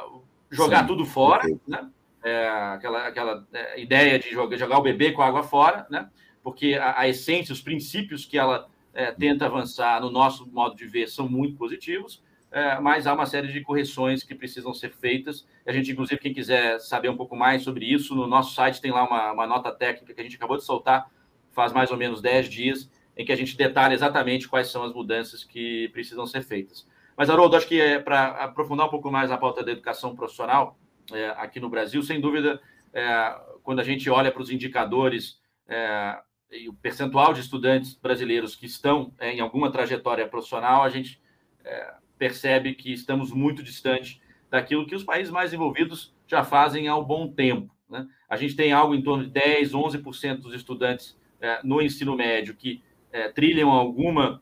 jogar Sim, tudo fora, né? É, aquela, aquela é, ideia de jogar, jogar, o bebê com a água fora, né? porque a, a essência, os princípios que ela é, tenta avançar no nosso modo de ver são muito positivos, é, mas há uma série de correções que precisam ser feitas. A gente, inclusive, quem quiser saber um pouco mais sobre isso, no nosso site tem lá uma, uma nota técnica que a gente acabou de soltar faz mais ou menos 10 dias, em que a gente detalha exatamente quais são as mudanças que precisam ser feitas. Mas, Haroldo, acho que é para aprofundar um pouco mais a pauta da educação profissional é, aqui no Brasil, sem dúvida, é, quando a gente olha para os indicadores é, e o percentual de estudantes brasileiros que estão é, em alguma trajetória profissional, a gente é, percebe que estamos muito distante daquilo que os países mais envolvidos já fazem há um bom tempo. Né? A gente tem algo em torno de 10, 11% dos estudantes é, no ensino médio que trilham alguma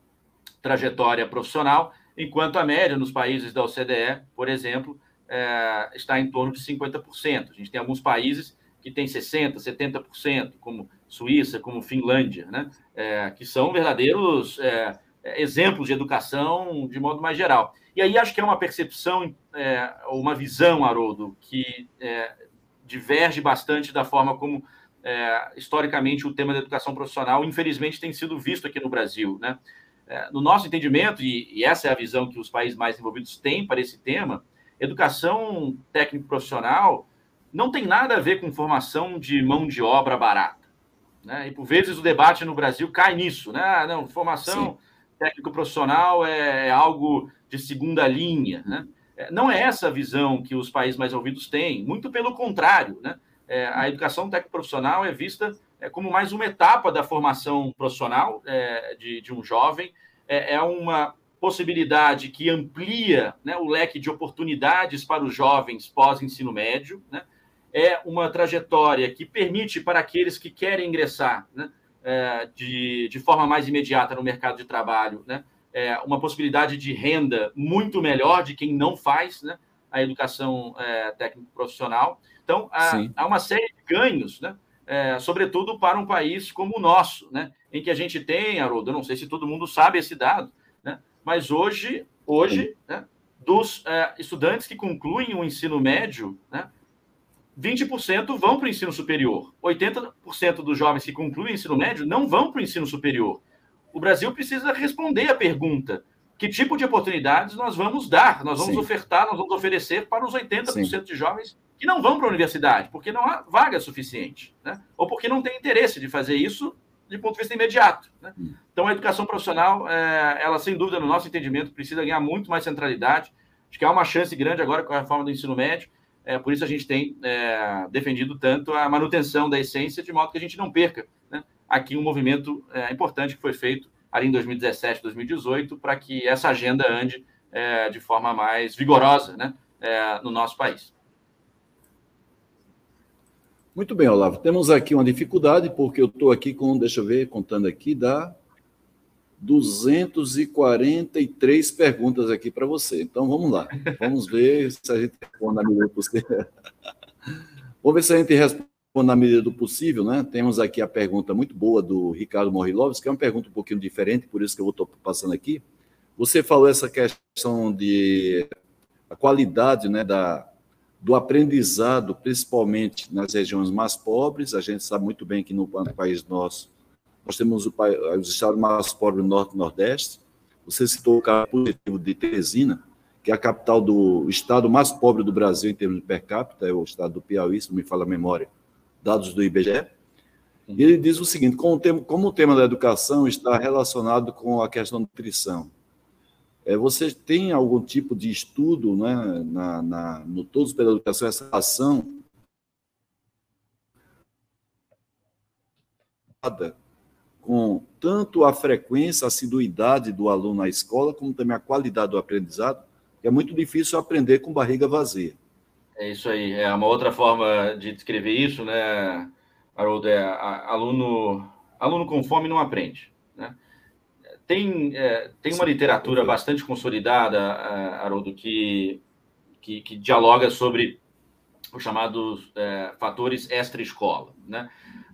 trajetória profissional, enquanto a média nos países da OCDE, por exemplo, é, está em torno de 50%. A gente tem alguns países que têm 60%, 70%, como Suíça, como Finlândia, né? É, que são verdadeiros é, exemplos de educação de modo mais geral. E aí acho que é uma percepção, é, uma visão, Haroldo, que é, diverge bastante da forma como, é, historicamente, o tema da educação profissional, infelizmente, tem sido visto aqui no Brasil. Né? É, no nosso entendimento, e, e, essa é a visão que os países mais envolvidos têm para esse tema, educação técnico-profissional não tem nada a ver com formação de mão de obra barata. Né? E, por vezes, o debate no Brasil cai nisso. Né? Ah, não, formação... Sim técnico profissional é, é algo de segunda linha, né? É, não é essa a visão que os países mais ouvidos têm, muito pelo contrário, né? É, a educação técnico profissional é vista é, como mais uma etapa da formação profissional é, de, de, um jovem, é, é uma possibilidade que amplia né, o leque de oportunidades para os jovens pós-ensino médio, né? é uma trajetória que permite para aqueles que querem ingressar né, é, de, de forma mais imediata no mercado de trabalho, né, é, uma possibilidade de renda muito melhor de quem não faz né, a educação é, técnico-profissional. Então, há, há, uma série de ganhos, né, é, sobretudo para um país como o nosso, em que a gente tem, Haroldo, eu não sei se todo mundo sabe esse dado, mas hoje, hoje né, dos é, estudantes que concluem o ensino médio, né, 20% vão para o ensino superior. 80% dos jovens que concluem o ensino médio não vão para o ensino superior. O Brasil precisa responder à pergunta: que tipo de oportunidades nós vamos dar, nós vamos Sim. ofertar, nós vamos oferecer para os 80% Sim. de jovens que não vão para a universidade, porque não há vaga suficiente, né? ou porque não tem interesse de fazer isso de ponto de vista imediato. Né? Hum. Então, a educação profissional, é, ela, sem dúvida, no nosso entendimento, precisa ganhar muito mais centralidade. Acho que há uma chance grande agora com a reforma do ensino médio é, por isso a gente tem é, defendido tanto a manutenção da essência, de modo que a gente não perca né, aqui um movimento é, importante que foi feito ali em 2017, 2018, para que essa agenda ande de forma mais vigorosa né, no nosso país. Muito bem, Olavo. Temos aqui uma dificuldade, porque eu estou aqui com, deixa eu ver, contando aqui, dá 243 perguntas aqui para você. Então vamos lá. Vamos ver se a gente responde na medida do possível. Vamos ver se a gente responde na medida do possível, né? Temos aqui a pergunta muito boa do Ricardo Morilovski, que é uma pergunta um pouquinho diferente, por isso que eu estou passando aqui. Você falou essa questão de a qualidade, né, da do aprendizado, principalmente nas regiões mais pobres. A gente sabe muito bem que no país nosso nós temos os estados mais pobres do Norte e Nordeste. Você citou o caso positivo de Teresina, que é a capital do estado mais pobre do Brasil em termos de per capita, é o estado do Piauí, se não me fala a memória, dados do IBGE. E ele diz o seguinte: como o tema da educação está relacionado com a questão da nutrição, é, você tem algum tipo de estudo né, na, na, no Todos pela Educação, essa ação com tanto a frequência, a assiduidade do aluno na escola, como também a qualidade do aprendizado, é muito difícil aprender com barriga vazia. É isso aí. É uma outra forma de descrever isso, né, Haroldo? É, aluno, aluno com fome não aprende. Tem, é, tem uma literatura bastante consolidada, Haroldo, que, que, que dialoga sobre os chamados é, fatores extra-escola. Né?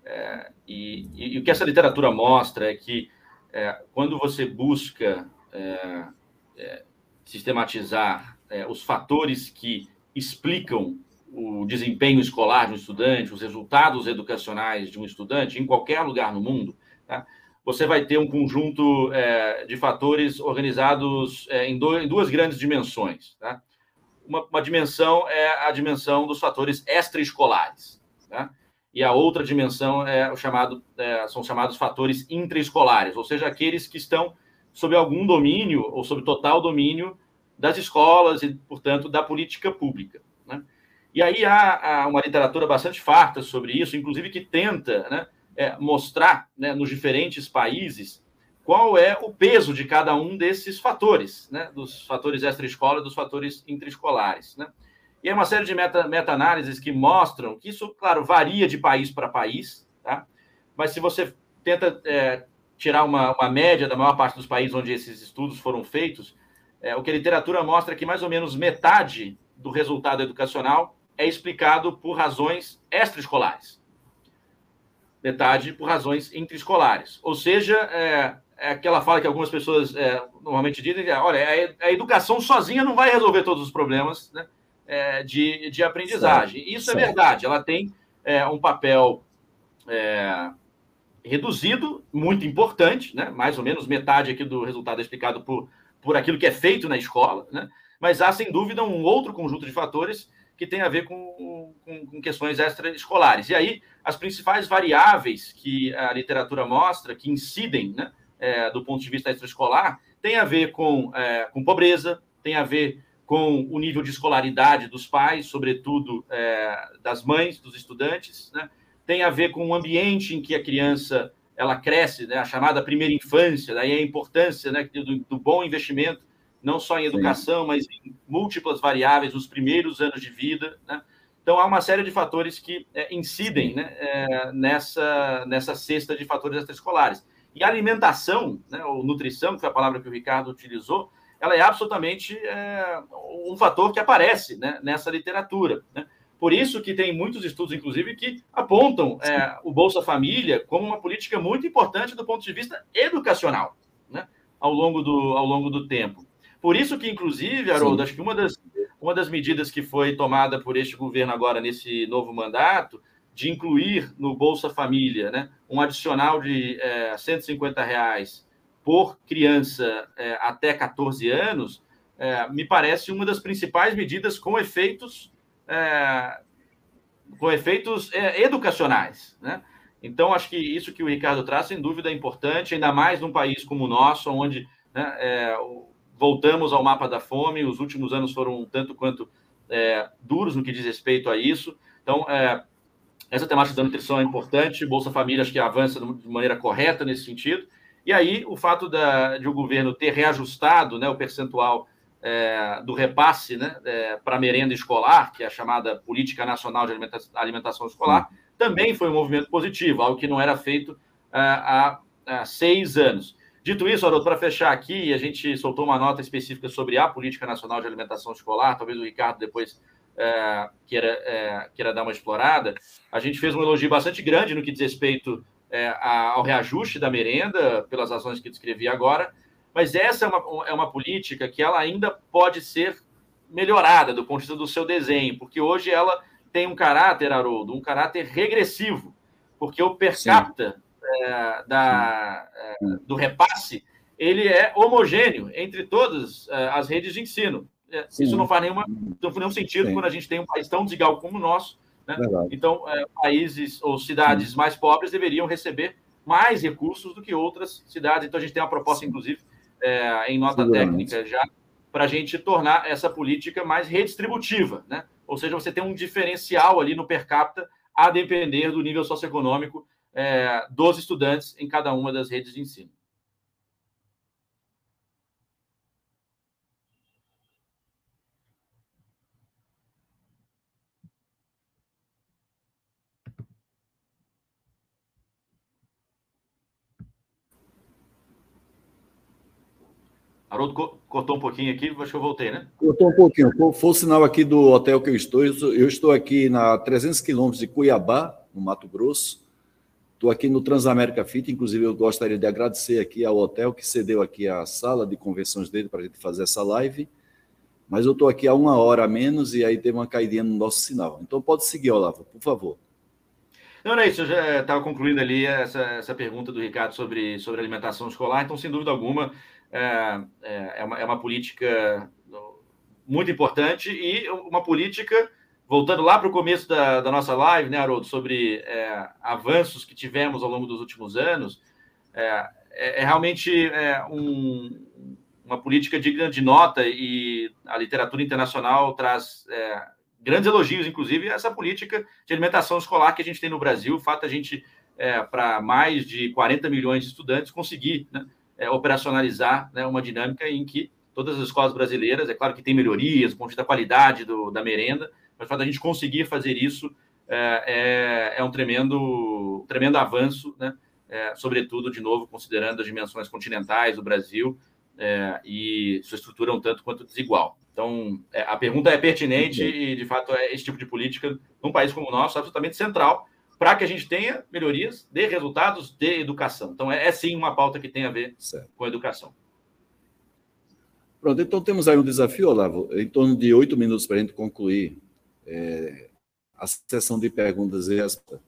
É, e, e, o que essa literatura mostra é que é, quando você busca é, é sistematizar é, os fatores que explicam o desempenho escolar de um estudante, os resultados educacionais de um estudante em qualquer lugar no mundo, tá? Você vai ter um conjunto é, de fatores organizados em, do, em, duas grandes dimensões. Tá? Uma, uma, dimensão é a dimensão dos fatores extraescolares. Tá? e a outra dimensão é o chamado, é, são chamados fatores intraescolares, ou seja, aqueles que estão sob algum domínio ou sob total domínio das escolas e, portanto, da política pública. Né? E aí há, há, uma literatura bastante farta sobre isso, inclusive que tenta né, é, mostrar né, nos diferentes países qual é o peso de cada um desses fatores, né, dos fatores extra-escola e dos fatores intraescolares. Né? E é uma série de meta-análises meta que mostram que isso, claro, varia de país para país, tá? mas se você tenta é, tirar uma, uma, média da maior parte dos países onde esses estudos foram feitos, é, o que a literatura mostra é que mais ou menos metade do resultado educacional é explicado por razões extraescolares. Metade por razões intraescolares. Ou seja, é, é aquela fala que algumas pessoas é, normalmente dizem, olha, a, educação sozinha não vai resolver todos os problemas, né? é, de, de aprendizagem. Certo. Isso é verdade, ela tem é, um papel é, reduzido, muito importante, né? mais ou menos metade aqui do resultado é explicado por, por aquilo que é feito na escola, né? mas há, sem dúvida, um outro conjunto de fatores que tem a ver com, com, com questões extraescolares. E aí, as principais variáveis que a literatura mostra, que incidem né, é, do ponto de vista extraescolar, tem a ver com, é, com pobreza, tem a ver com o nível de escolaridade dos pais, sobretudo é, das mães, dos estudantes, né? tem a ver com o ambiente em que a criança ela cresce, né, a chamada primeira infância, daí a importância né, do, do bom investimento, não só em educação, Sim. mas em múltiplas variáveis nos primeiros anos de vida. Né? Então, há uma série de fatores que é, incidem né, é, nessa, nessa cesta de fatores extraescolares. E a alimentação, né, ou nutrição, que foi a palavra que o Ricardo utilizou, ela é absolutamente é, um fator que aparece né, nessa literatura. Né? Por isso que tem muitos estudos, inclusive, que apontam é, o Bolsa Família como uma política muito importante do ponto de vista educacional, né, ao, longo do, ao longo do tempo. Por isso que, inclusive, Haroldo, Sim. acho que uma das, uma das medidas que foi tomada por este governo agora, nesse novo mandato, de incluir no Bolsa Família né, um adicional de é, 150 reais por criança é, até 14 anos, é, me parece uma das principais medidas com efeitos é, com efeitos é, educacionais, né? Então, acho que isso que o Ricardo traz, sem dúvida, é importante, ainda mais num país como o nosso, onde né, é, voltamos ao mapa da fome, os últimos anos foram um tanto quanto é, duros no que diz respeito a isso. Então, é, essa temática da nutrição é importante, Bolsa Família acho que avança de maneira correta nesse sentido. E aí, o fato da, de o governo ter reajustado né, o percentual é, do repasse né, é, para merenda escolar, que é a chamada Política Nacional de Alimentação, Alimentação Escolar, também foi um movimento positivo, algo que não era feito é, há, há, seis anos. Dito isso, Haroldo, para fechar aqui, a gente soltou uma nota específica sobre a Política Nacional de Alimentação Escolar, talvez o Ricardo depois é, queira, é, queira dar uma explorada. A gente fez um elogio bastante grande no que diz respeito é, ao reajuste da merenda, pelas ações que descrevi agora, mas essa é uma, é uma política que ela ainda pode ser melhorada do ponto de vista do seu desenho, porque hoje ela tem um caráter, Haroldo, um caráter regressivo, porque o per capita é, da, é, do repasse ele é homogêneo entre todas é, as redes de ensino. Isso não faz, nenhuma, não faz nenhum sentido Sim. quando a gente tem um país tão desigual como o nosso. Né? Então, países ou cidades Sim. mais pobres deveriam receber mais recursos do que outras cidades. Então, a gente tem uma proposta, inclusive, em nota técnica já, para a gente tornar essa política mais redistributiva, né? Ou seja, você tem um diferencial ali no per capita a depender do nível socioeconômico é, dos estudantes em cada uma das redes de ensino. Haroldo cortou um pouquinho aqui, acho que eu voltei, né? Cortou um pouquinho. Foi o sinal aqui do hotel que eu estou. Eu estou aqui na 300 quilômetros de Cuiabá, no Mato Grosso. Estou aqui no Transamérica Fit, inclusive eu gostaria de agradecer aqui ao hotel que cedeu aqui a sala de convenções dele para a gente fazer essa live. Mas eu estou aqui há uma hora a menos e aí tem uma caidinha no nosso sinal. Então pode seguir, Olavo, por favor. Não, não é isso. Eu já estava concluindo ali essa, essa pergunta do Ricardo sobre, sobre alimentação escolar. Então, sem dúvida alguma, é, é, é, uma, é uma política muito importante e uma política, voltando lá para o começo da, da, nossa live, né, Haroldo, sobre é, avanços que tivemos ao longo dos últimos anos, é, é, é realmente é, um, uma política digna de nota e a literatura internacional traz grandes elogios, inclusive, essa política de alimentação escolar que a gente tem no Brasil, o fato a gente, para mais de 40 milhões de estudantes, conseguir né, é, operacionalizar né, uma dinâmica em que todas as escolas brasileiras, é claro que tem melhorias, ponto da qualidade do, da merenda, mas para a gente conseguir fazer isso é, é, é um tremendo, tremendo avanço, né? É, sobretudo, de novo, considerando as dimensões continentais do Brasil é, e sua estrutura um tanto quanto desigual. Então, é, a pergunta é pertinente e, de fato, é esse tipo de política, num país como o nosso, absolutamente central, para que a gente tenha melhorias de resultados de educação. Então, é, é sim uma pauta que tem a ver certo. com educação. Pronto, então temos aí um desafio, Olavo, em torno de oito minutos para a gente concluir é, a sessão de perguntas e respostas.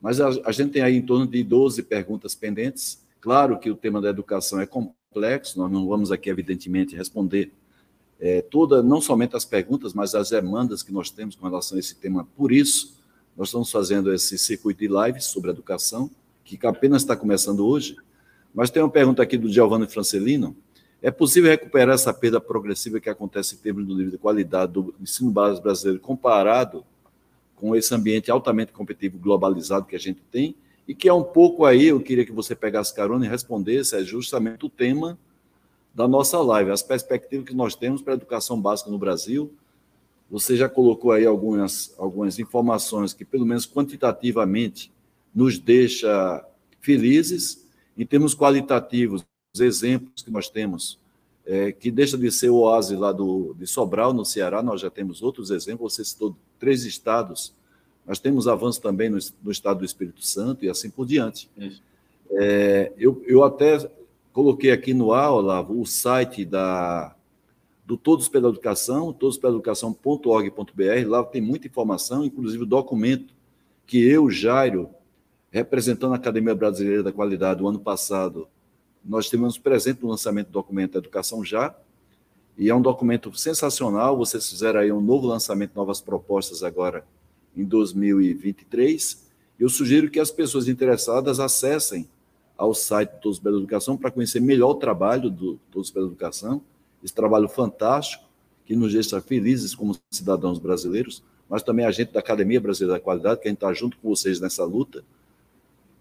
Mas a, a, gente tem aí em torno de 12 perguntas pendentes. Claro que o tema da educação é complexo, nós não vamos aqui, evidentemente, responder é, toda, não somente as perguntas, mas as demandas que nós temos com relação a esse tema. Por isso, nós estamos fazendo esse circuito de lives sobre educação, que apenas está começando hoje. Mas tem uma pergunta aqui do Giovanni Francelino. É possível recuperar essa perda progressiva que acontece em termos do nível de qualidade do ensino básico brasileiro comparado com esse ambiente altamente competitivo globalizado que a gente tem? e que é um pouco aí, eu queria que você pegasse carona e respondesse, é justamente o tema da nossa live, as perspectivas que nós temos para a educação básica no Brasil. Você já colocou aí algumas, algumas informações que, pelo menos quantitativamente, nos deixa felizes. Em termos qualitativos, os exemplos que nós temos, é, que deixa de ser o oásis lá do, de Sobral, no Ceará, nós já temos outros exemplos. Você citou três estados, nós temos avanço também no, no estado do Espírito Santo e assim por diante. É, eu, eu até coloquei aqui no ar, Olavo, o site da, do Todos pela Educação, todospelaeducação.org.br. Lá tem muita informação, inclusive o documento que eu, Jairo, representando a Academia Brasileira da Qualidade, o ano passado, nós tivemos presente no lançamento do documento Educação Já, e é um documento sensacional. Vocês fizeram aí um novo lançamento, novas propostas agora em 2023. Eu sugiro que as pessoas interessadas acessem ao site do Todos pela Educação para conhecer melhor o trabalho do Todos pela Educação, esse trabalho fantástico que nos deixa felizes como cidadãos brasileiros, mas também a gente da Academia Brasileira da Qualidade, que a gente está junto com vocês nessa luta,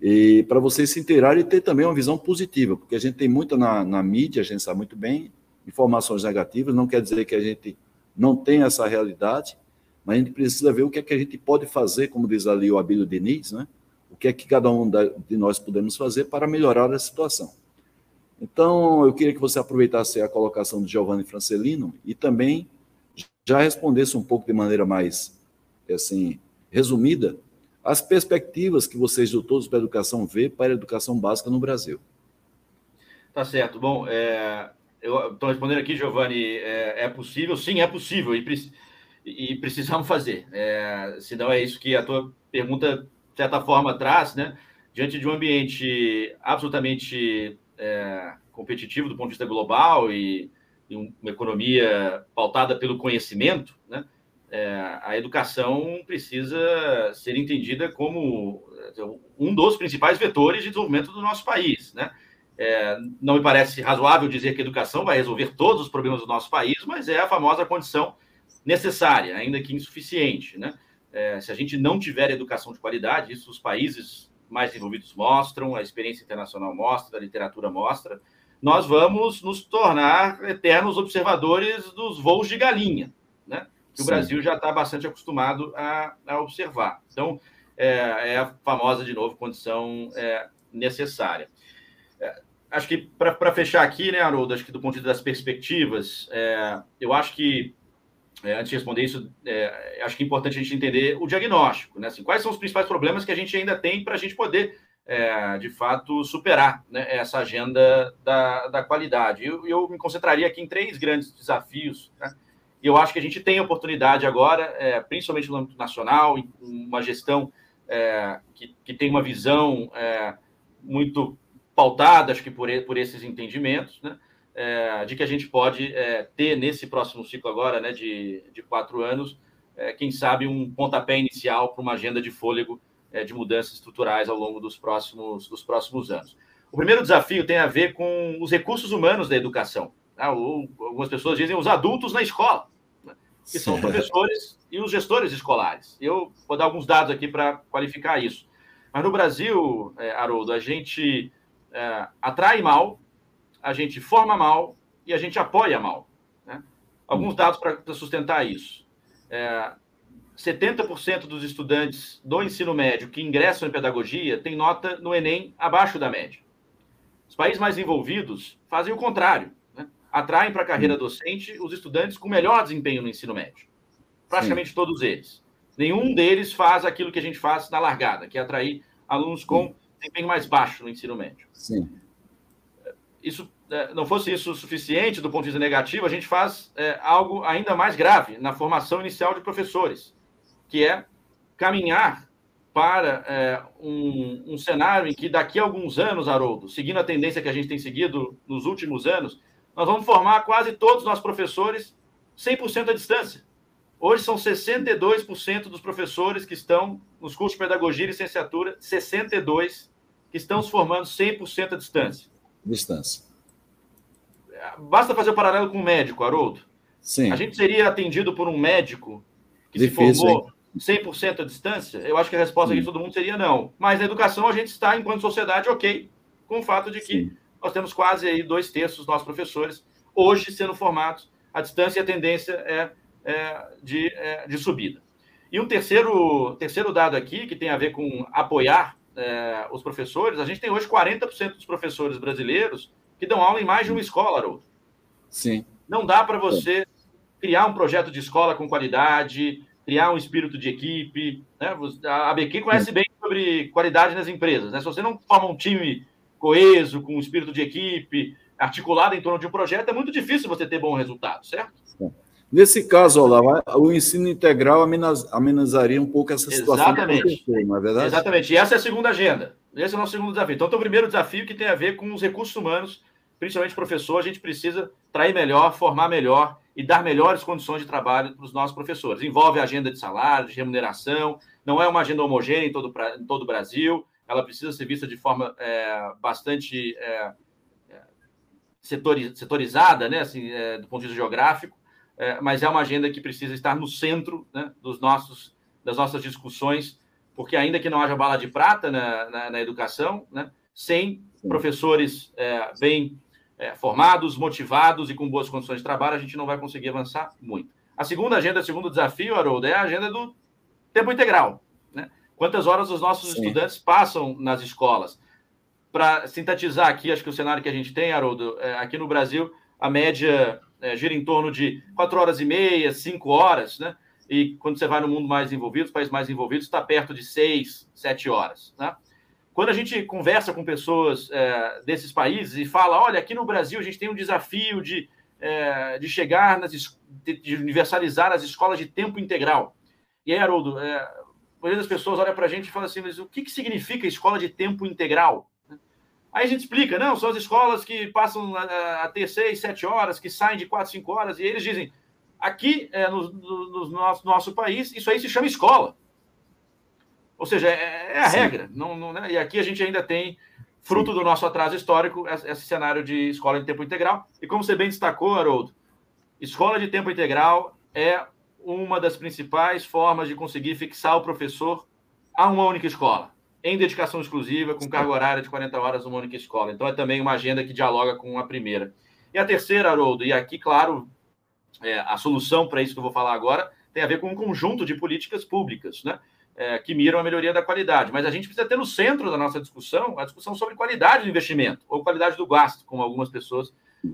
e para vocês se inteirarem e ter também uma visão positiva, porque a gente tem muita na, na mídia, a gente sabe muito bem, informações negativas, não quer dizer que a gente não tem essa realidade, mas a gente precisa ver o que é que a gente pode fazer, como diz ali o Abílio Diniz, né? o que é que cada um de nós podemos fazer para melhorar a situação. Então, eu queria que você aproveitasse a colocação de Giovanni Francelino e também já respondesse um pouco de maneira mais assim resumida as perspectivas que vocês do Todos para a Educação vê para a educação básica no Brasil. Tá certo. Bom, é, eu estou respondendo aqui, Giovanni, é, é, possível? Sim, é possível e, e precisamos fazer. É, senão é isso que a tua pergunta de certa forma, traz, né? Diante de um ambiente absolutamente é, competitivo do ponto de vista global e, e uma economia pautada pelo conhecimento, né? É, a educação precisa ser entendida como um dos principais vetores de desenvolvimento do nosso país, né? É, não me parece razoável dizer que a educação vai resolver todos os problemas do nosso país, mas é a famosa condição necessária, ainda que insuficiente, né? É, se a gente não tiver educação de qualidade, isso os países mais desenvolvidos mostram, a experiência internacional mostra, a literatura mostra, nós vamos nos tornar eternos observadores dos voos de galinha, né? Que Sim. o Brasil já está bastante acostumado a, a observar. Então, é, é, a famosa, de novo, condição é, necessária. É, acho que, para fechar aqui, né, Haroldo, acho que do ponto de vista das perspectivas, é, eu acho que é, antes de responder isso, é, acho que é importante a gente entender o diagnóstico, né? Assim, quais são os principais problemas que a gente ainda tem para a gente poder, de fato, superar né, essa agenda da, da qualidade. Eu, eu me concentraria aqui em três grandes desafios, né? E eu acho que a gente tem oportunidade agora, é, principalmente no âmbito nacional, uma gestão é, que, que tem uma visão é, muito pautada, acho que por, por esses entendimentos, né? é, de que a gente pode é, ter nesse próximo ciclo agora, né, de, de quatro anos, é, quem sabe um pontapé inicial para uma agenda de fôlego de mudanças estruturais ao longo dos próximos, dos próximos anos. O primeiro desafio tem a ver com os recursos humanos da educação. Tá? Ou, algumas pessoas dizem os adultos na escola, né? que são os professores e os gestores escolares. Eu vou dar alguns dados aqui para qualificar isso. Mas no Brasil, é, Haroldo, a gente é, atrai mal a gente forma mal e a gente apoia mal. Né? Alguns dados para sustentar isso. É, 70% dos estudantes do ensino médio que ingressam em pedagogia têm nota no Enem abaixo da média. Os países mais envolvidos fazem o contrário. Atraem para a carreira docente os estudantes com melhor desempenho no ensino médio. Praticamente Sim. todos eles. Nenhum deles faz aquilo que a gente faz na largada, que é atrair alunos com desempenho mais baixo no ensino médio. Sim isso é, não fosse isso suficiente do ponto de vista negativo, a gente faz é, algo ainda mais grave na formação inicial de professores, que é caminhar para é, um, um, cenário em que daqui a alguns anos, Haroldo, seguindo a tendência que a gente tem seguido nos últimos anos, nós vamos formar quase todos os nossos professores 100% à distância. Hoje são 62% dos professores que estão nos cursos de pedagogia e licenciatura, 62 que estão se formando 100% à distância distância. Basta fazer o um paralelo com o médico, Haroldo. Sim. A gente seria atendido por um médico que Difícil, se formou 100% à distância? Eu acho que a resposta de todo mundo seria não. Mas na educação a gente está, enquanto sociedade, ok, com o fato de que Sim. Nós temos quase aí dois terços dos nossos professores hoje sendo formados à distância e a tendência é, é, de, é, de subida. E um terceiro, terceiro dado aqui, que tem a ver com apoiar é, os professores, a gente tem hoje 40% dos professores brasileiros que dão aula em mais de uma escola, Haroldo. Sim. Não dá para você criar um projeto de escola com qualidade, criar um espírito de equipe. Né? A BQ conhece bem sobre qualidade nas empresas. Né? Se você não forma um time coeso, com um espírito de equipe, articulado em torno de um projeto, é muito difícil você ter bom resultado, certo? Nesse caso, Olavo, o ensino integral amenizaria um pouco essa situação. Exatamente. Não é verdade? Exatamente. E essa é a segunda agenda. Esse é o nosso segundo desafio. Então, tem o primeiro desafio que tem a ver com os recursos humanos, principalmente professor. A gente precisa trair melhor, formar melhor e dar melhores condições de trabalho para os nossos professores. Envolve a agenda de salário, de remuneração, não é uma agenda homogênea em todo, em todo o Brasil, ela precisa ser vista de forma é, bastante é, é setorizada, né, assim, é, do ponto de vista geográfico, é, mas é uma agenda que precisa estar no centro né, dos nossos, das nossas discussões, porque ainda que não haja bala de prata na, na, na educação, né, sem professores é, bem formados, motivados e com boas condições de trabalho, a gente não vai conseguir avançar muito. A segunda agenda, o segundo desafio, Haroldo, é a agenda do tempo integral. Quantas horas os nossos Sim. estudantes passam nas escolas? Para sintetizar aqui, acho que o cenário que a gente tem, Haroldo, é, aqui no Brasil, a média é, gira em torno de quatro horas e meia, cinco horas, né? E quando você vai no mundo mais envolvido, os países mais envolvidos, está perto de seis, sete horas, né? Quando a gente conversa com pessoas é, desses países e fala, olha, aqui no Brasil a gente tem um desafio de, é, de chegar, nas, de universalizar as escolas de tempo integral. E aí, Haroldo, é, maioria das pessoas olha para a gente e fala assim, mas o que, que significa escola de tempo integral? Aí a gente explica, não, são as escolas que passam a, a ter seis, sete horas, que saem de quatro, cinco horas, e eles dizem, aqui é, no, no, no nosso, nosso país, isso aí se chama escola. Ou seja, é, é a Sim. regra. Não, não, né? E aqui a gente ainda tem, fruto Sim. do nosso atraso histórico, esse cenário de escola de tempo integral. E como você bem destacou, Haroldo, escola de tempo integral é uma das principais formas de conseguir fixar o professor a uma única escola, em dedicação exclusiva, com carga horária de 40 horas, uma única escola. Então é também uma agenda que dialoga com a primeira. E a terceira, Haroldo, e aqui, claro, é, a solução para isso que eu vou falar agora tem a ver com um conjunto de políticas públicas, né? é, que miram a melhoria da qualidade. Mas a gente precisa ter no centro da nossa discussão a discussão sobre qualidade do investimento ou qualidade do gasto, como algumas pessoas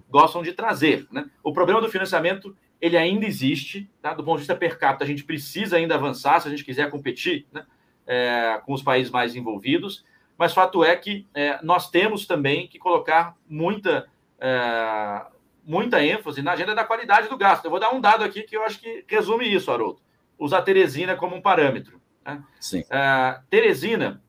gostam de trazer. Né? O problema do financiamento ele ainda existe, tá? do ponto de vista per capita, a gente precisa ainda avançar se a gente quiser competir né? é, com os países mais envolvidos, mas fato é que é, nós temos também que colocar muita, é, muita ênfase na agenda da qualidade do gasto. Eu vou dar um dado aqui que eu acho que resume isso, Haroldo. Usar Teresina como um parâmetro. Né? Sim. Uh, Teresina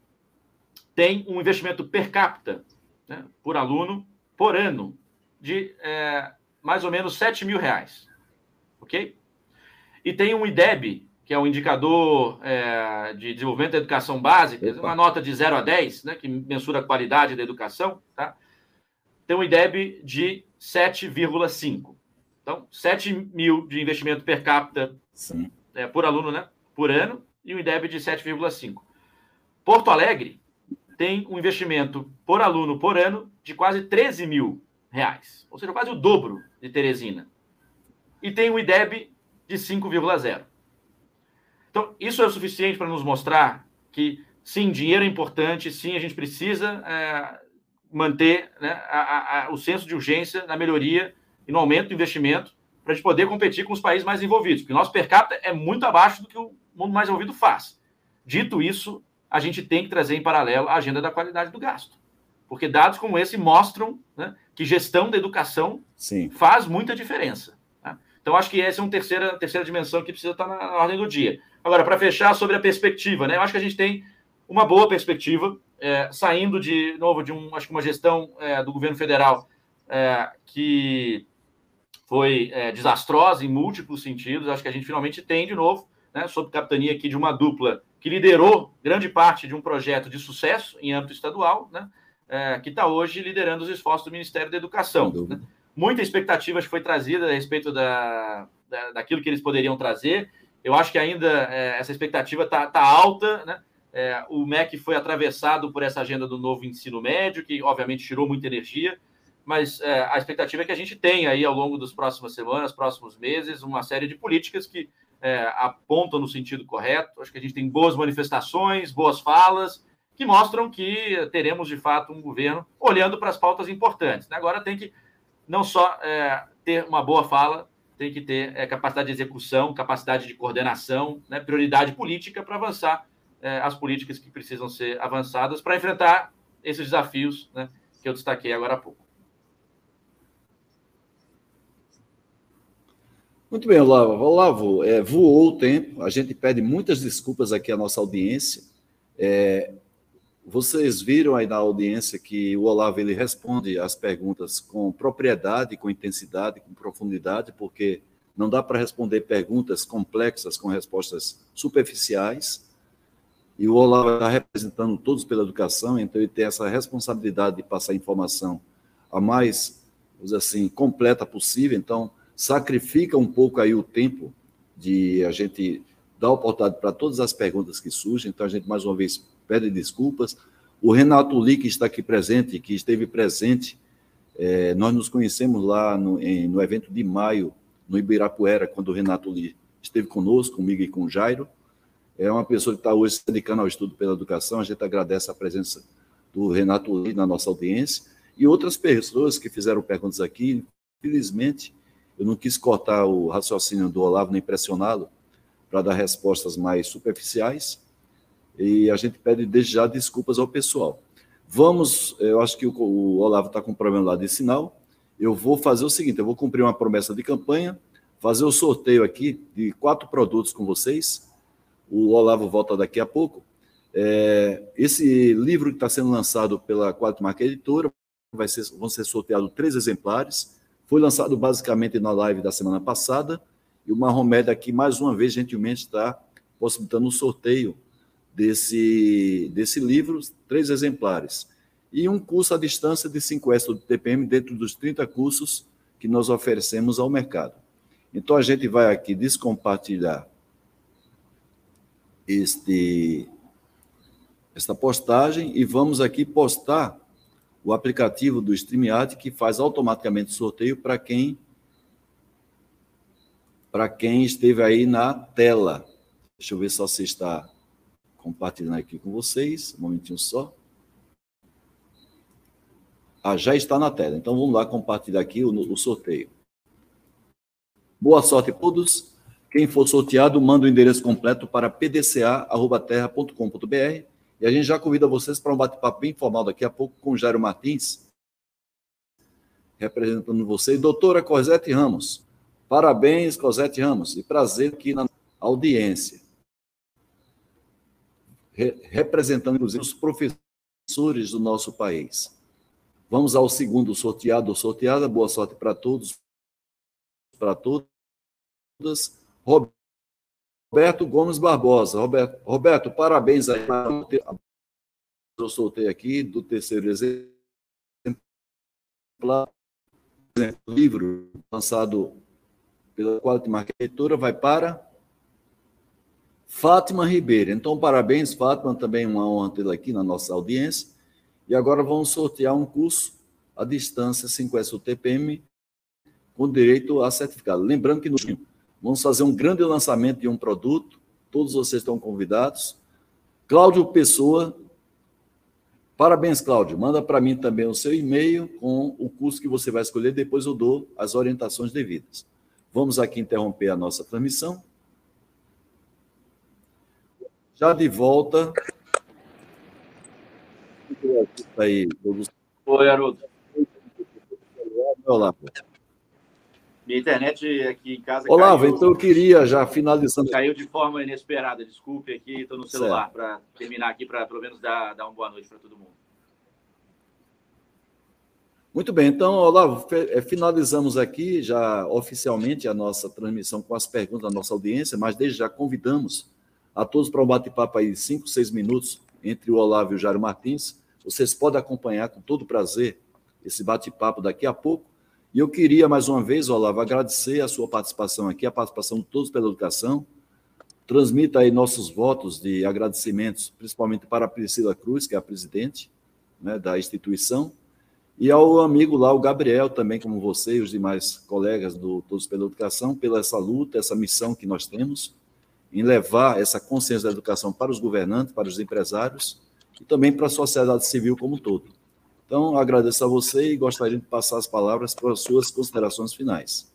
tem um investimento per capita né, por aluno por ano de é, mais ou menos 7 mil reais. Ok? E tem um IDEB, que é um indicador é, de desenvolvimento da educação básica, Opa. uma nota de 0 a 10, né, que mensura a qualidade da educação, tá? tem um IDEB de 7,5. Então, 7 mil de investimento per capita é, por aluno né, por ano e um IDEB de 7,5. Porto Alegre tem um investimento por aluno por ano de quase 13 mil reais, ou seja, quase o dobro de Teresina. E tem um IDEB de 5,0. Então, isso é o suficiente para nos mostrar que, sim, dinheiro é importante, sim, a gente precisa é, manter né, a, a, o senso de urgência na melhoria e no aumento do investimento para a gente poder competir com os países mais envolvidos, porque o nosso per capita é muito abaixo do que o mundo mais ouvido faz. Dito isso, a gente tem que trazer em paralelo a agenda da qualidade do gasto. Porque dados como esse mostram né, que gestão da educação Sim. faz muita diferença. Então, acho que essa é uma terceira, terceira dimensão que precisa estar na, na ordem do dia. Agora, para fechar sobre a perspectiva, né, eu acho que a gente tem uma boa perspectiva, é, saindo de novo de um, acho que uma gestão é, do governo federal é, que foi é, desastrosa em múltiplos sentidos. Acho que a gente finalmente tem de novo né, sob capitania aqui de uma dupla que liderou grande parte de um projeto de sucesso em âmbito estadual, né, é, que está hoje liderando os esforços do Ministério da Educação. Né. Muita expectativa foi trazida a respeito da, da, daquilo que eles poderiam trazer, Eu acho que ainda é, essa expectativa está tá alta, né? É, o MEC foi atravessado por essa agenda do novo ensino médio, que obviamente tirou muita energia, mas é, a expectativa é que a gente tenha aí ao longo das próximas semanas, próximos meses, uma série de políticas que é, apontam no sentido correto. Acho que a gente tem boas manifestações, boas falas, que mostram que teremos de fato um governo olhando para as pautas importantes. Né? Agora tem que não só é, ter uma boa fala, tem que ter é, capacidade de execução, capacidade de coordenação, né? prioridade política para avançar é, as políticas que precisam ser avançadas para enfrentar esses desafios né, que eu destaquei agora há pouco. Muito bem, Olavo. Olavo, é, voou o tempo, a gente pede muitas desculpas aqui à nossa audiência. É, vocês viram aí na audiência que o Olavo ele responde as perguntas com propriedade, com intensidade, com profundidade, porque não dá para responder perguntas complexas com respostas superficiais. E o Olavo está representando todos pela educação, então ele tem essa responsabilidade de passar informação a mais, assim, completa possível. Então, sacrifica um pouco aí o tempo de a gente dar oportunidade para todas as perguntas que surgem. Então, a gente, mais uma vez, pede desculpas. O Renato Li, que está aqui presente, que esteve presente, é, nós nos conhecemos lá no, em, no evento de maio, no Ibirapuera, quando o Renato Li esteve conosco, comigo e com o Jairo. É uma pessoa que está hoje se dedicando ao estudo pela educação. A gente agradece a presença do Renato Li na nossa audiência e outras pessoas que fizeram perguntas aqui. Felizmente, eu não quis cortar o raciocínio do Olavo, nem pressioná-lo, para dar respostas mais superficiais, e a gente pede desde já desculpas ao pessoal. Vamos, eu acho que o, o Olavo está com um problema lá de sinal. Eu vou fazer o seguinte: eu vou cumprir uma promessa de campanha, fazer o sorteio aqui de quatro produtos com vocês. O Olavo volta daqui a pouco. É, esse livro que está sendo lançado pela Quatro Marca Editora vai ser, vão ser sorteados três exemplares. Foi lançado basicamente na live da semana passada. E o Marromed aqui, mais uma vez, gentilmente está possibilitando um sorteio desse, desse livro, três exemplares. E um curso à distância de 5S do TPM dentro dos 30 cursos que nós oferecemos ao mercado. Então a gente vai aqui descompartilhar este esta postagem e vamos aqui postar o aplicativo do StreamYard que faz automaticamente sorteio para quem para quem esteve aí na tela. Deixa eu ver só se está compartilhando aqui com vocês. Um momentinho só. Ah, já está na tela. Então vamos lá compartilhar aqui o, o sorteio. Boa sorte a todos. Quem for sorteado, manda o endereço completo para pdca.terra.com.br e a gente já convida vocês para um bate-papo bem informal daqui a pouco com o Jairo Martins, representando vocês. Doutora Cosete Ramos. Parabéns, Cosete Ramos. E prazer aqui na audiência representando, inclusive, os professores do nosso país. Vamos ao segundo sorteado ou sorteada. Boa sorte para todos, para todas. Roberto Gomes Barbosa. Roberto, Roberto parabéns aí. Eu soltei aqui do terceiro exemplar. O livro lançado pela Quality Market Editora vai para Fátima Ribeiro. Então, parabéns, Fátima, também uma honra tê-la aqui na nossa audiência. E agora vamos sortear um curso à distância 5S TPM com direito a certificado. Lembrando que no vamos fazer um grande lançamento de um produto, todos vocês estão convidados. Cláudio Pessoa, parabéns, Cláudio. Manda para mim também o seu e-mail com o curso que você vai escolher, depois eu dou as orientações devidas. Vamos aqui interromper a nossa transmissão já de volta. Aí, Oi, Haroldo. Olá. Minha internet aqui em casa. Olá, caiu, então eu queria já finalizando. Caiu de forma inesperada, desculpe aqui, estou no celular para terminar aqui, para pelo menos dar, dar uma boa noite para todo mundo. Muito bem, então, Olavo, eh, finalizamos aqui já oficialmente a nossa transmissão com as perguntas da nossa audiência, mas desde já convidamos a todos para um bate-papo aí, cinco, seis minutos, entre o Olavo e o Jairo Martins. Vocês podem acompanhar com todo prazer esse bate-papo daqui a pouco. E eu queria, mais uma vez, Olavo, agradecer a sua participação aqui, a participação de todos pela educação, transmita aí nossos votos de agradecimentos, principalmente para a Priscila Cruz, que é a presidente né, da instituição, e ao amigo lá, o Gabriel, também, como você e os demais colegas do Todos pela Educação, pela essa luta, essa missão que nós temos em levar essa consciência da educação para os governantes, para os empresários e também para a sociedade civil como um todo. Então, agradeço a você e gostaria de passar as palavras para as suas considerações finais.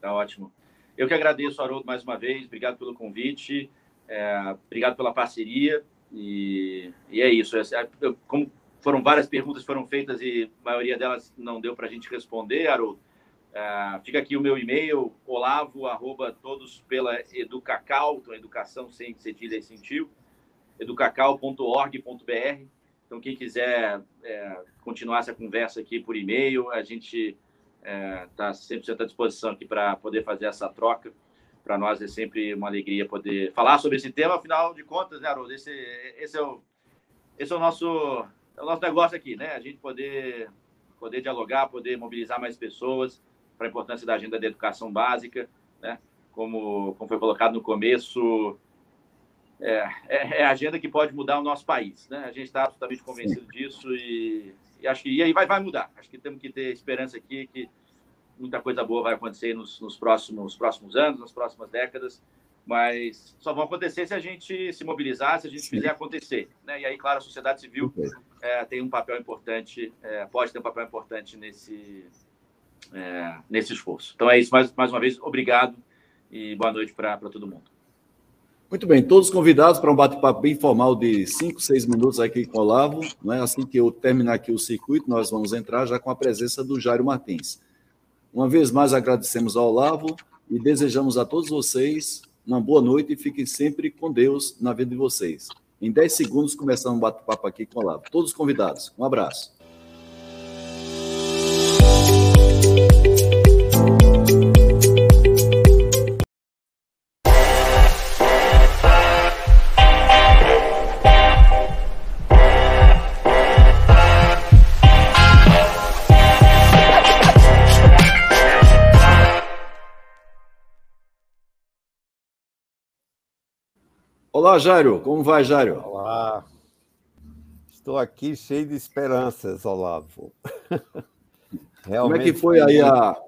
Tá ótimo. Eu que agradeço, Haroldo, mais uma vez. Obrigado pelo convite, é, obrigado pela parceria. E, e é isso. É, eu, como foram várias perguntas foram feitas e a maioria delas não deu para a gente responder, Haroldo. É, fica aqui o meu e-mail, olavo, arroba, todos pela Educacal, então educação sem cedilha e sentiu, educacal.org.br. Então, quem quiser é, continuar essa conversa aqui por e-mail, a gente está é, tá 100% à disposição aqui para poder fazer essa troca. Para nós é sempre uma alegria poder falar sobre esse tema. Afinal de contas, né, Haroldo? Esse, esse, é, o, esse é, o nosso, é o nosso negócio aqui, né? A gente poder, poder dialogar, poder mobilizar mais pessoas para a importância da agenda da educação básica, né? Como, como foi colocado no começo, é, é, é, a agenda que pode mudar o nosso país. Né? A gente está absolutamente convencido Sim. disso e, e, acho que e aí vai, vai mudar. Acho que temos que ter esperança aqui que muita coisa boa vai acontecer nos, nos, próximos, nos próximos anos, nas próximas décadas, mas só vão acontecer se a gente se mobilizar, se a gente Sim. fizer acontecer. Né? E aí, claro, a sociedade civil é, tem um papel importante, é, pode ter um papel importante nesse, é, nesse esforço. Então é isso, mais, mais uma vez, obrigado e boa noite para todo mundo. Muito bem, todos convidados para um bate-papo bem formal de 5, 6 minutos aqui com o Olavo. Né? Assim que eu terminar aqui o circuito, nós vamos entrar já com a presença do Jairo Martins. Uma vez mais, agradecemos ao Olavo e desejamos a todos vocês uma boa noite e fiquem sempre com Deus na vida de vocês. Em 10 segundos, começamos um bate-papo aqui com o Olavo. Todos convidados. Um abraço. Olá, Jairo. Como vai, Jairo? Olá. Estou aqui cheio de esperanças, Olavo. Realmente como é que foi aí a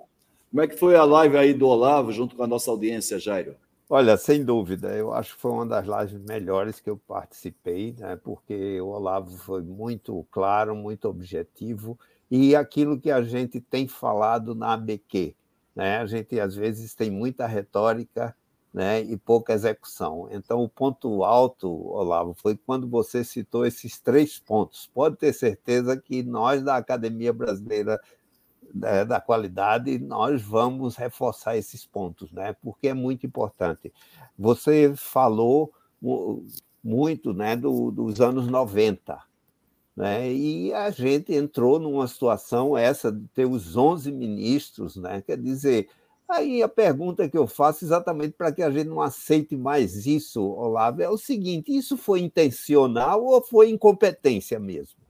como é que foi a live aí do Olavo junto com a nossa audiência, Jairo? Olha, sem dúvida, eu acho que foi uma das lives melhores que eu participei, né? Porque o Olavo foi muito claro, muito objetivo e aquilo que a gente tem falado na ABQ, né? A gente às vezes tem muita retórica né, e pouca execução. Então, o ponto alto, Olavo, foi quando você citou esses três pontos. Pode ter certeza que nós, da Academia Brasileira né, da Qualidade, nós vamos reforçar esses pontos, né, porque é muito importante. Você falou muito né, do, dos anos 90, né? E a gente entrou numa situação essa de ter os 11 ministros, né? quer dizer, Aí a pergunta que eu faço, exatamente para que a gente não aceite mais isso, Olavo, é o seguinte: isso foi intencional ou foi incompetência mesmo?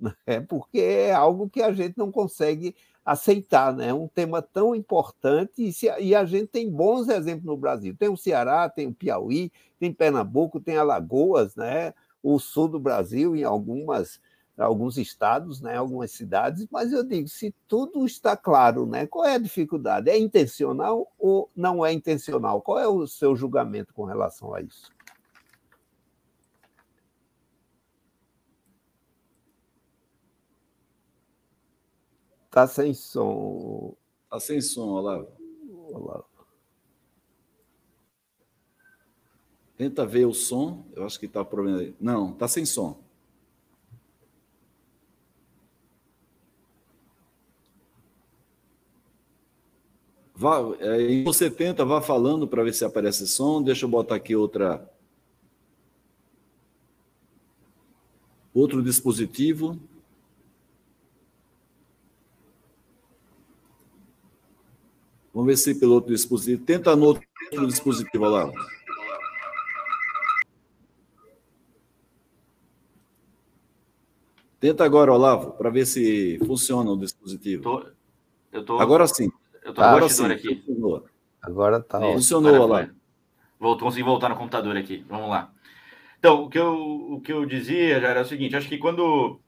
É porque é algo que a gente não consegue aceitar, né? É um tema tão importante e a gente tem bons exemplos no Brasil. Tem o Ceará, tem o Piauí, tem Pernambuco, tem Alagoas, né? O sul do Brasil, em algumas alguns estados, né, algumas cidades, mas eu digo, se tudo está claro, né, qual é a dificuldade? É intencional ou não é intencional? Qual é o seu julgamento com relação a isso? Está sem som. Está sem som, Olavo. Olavo. Tenta ver o som. Eu acho que está problema. Não, está sem som. Vá, é, você tenta, vá falando para ver se aparece som. Deixa eu botar aqui outra. Outro dispositivo. Vamos ver se pelo outro dispositivo. Tenta no outro dispositivo lá. Tenta agora, Olavo, para ver se funciona o dispositivo. Tô, tô... Agora sim. Eu tô tá, agora sim. aqui. Funcionou. Agora tá. Funcionou lá. Voltou, consegui voltar no computador aqui. Vamos lá. Então, o que eu, o que eu dizia já era o seguinte: acho que quando,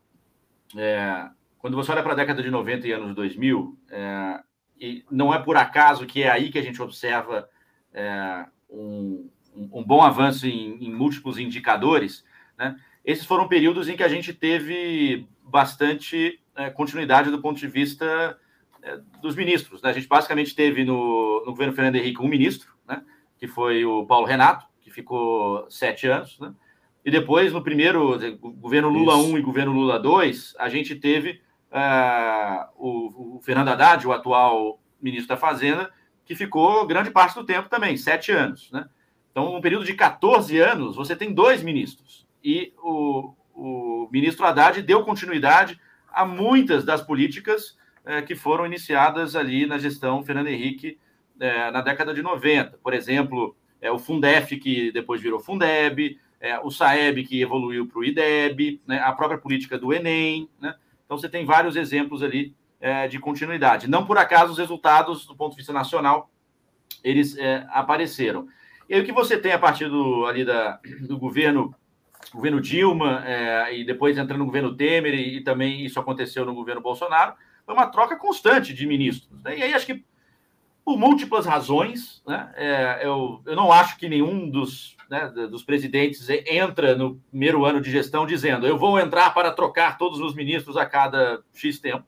é, quando você olha para a década de 90 e anos 2000, é, e não é por acaso que é aí que a gente observa é, um, um, bom avanço em, em múltiplos indicadores, né? esses foram períodos em que a gente teve bastante é, continuidade do ponto de vista dos ministros. Né? A gente basicamente teve no, no governo Fernando Henrique um ministro, né? que foi o Paulo Renato, que ficou sete anos. Né? E depois, no primeiro governo Lula Isso. 1 e governo Lula 2, a gente teve uh, o, o, Fernando Haddad, o atual ministro da Fazenda, que ficou grande parte do tempo também, sete anos. Né? Então, um período de 14 anos, você tem dois ministros. E o, o ministro Haddad deu continuidade a muitas das políticas eh, que foram iniciadas ali na gestão Fernando Henrique eh, na década de 90. Por exemplo, é o Fundef, que depois virou Fundeb, é, o Saeb, que evoluiu para o IDEB, né, a própria política do Enem. Né? Então, você tem vários exemplos ali é, de continuidade. Não por acaso os resultados, do ponto de vista nacional, eles é, apareceram. E aí, o que você tem a partir do, ali da, do governo, governo Dilma, é, e depois entrando no governo Temer, e, e, também isso aconteceu no governo Bolsonaro, foi uma troca constante de ministros. Né? E aí acho que por múltiplas razões, né? É, eu, eu não acho que nenhum dos, né, dos presidentes entra no primeiro ano de gestão dizendo eu vou entrar para trocar todos os ministros a cada X tempo.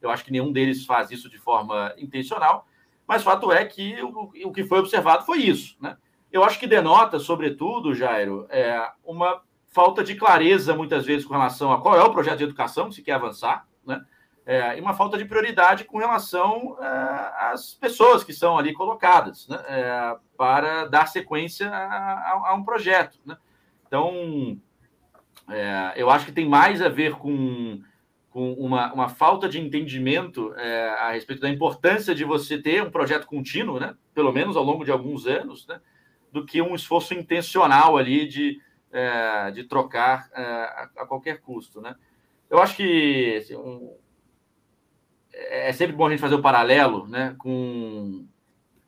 Eu acho que nenhum deles faz isso de forma intencional, mas fato é que o, o que foi observado foi isso. Né? Eu acho que denota, sobretudo, Jairo, é, uma falta de clareza, muitas vezes, com relação a qual é o projeto de educação que se quer avançar, né? É, e uma falta de prioridade com relação é, às pessoas que são ali colocadas né? é, para dar sequência a, a, um projeto. Né? Então, é, eu acho que tem mais a ver com, com uma, uma falta de entendimento é, a respeito da importância de você ter um projeto contínuo, né? pelo menos ao longo de alguns anos, né? do que um esforço intencional ali de, é, de trocar a, a, qualquer custo. Né? Eu acho que assim, um, é sempre bom a gente fazer o um paralelo né, com,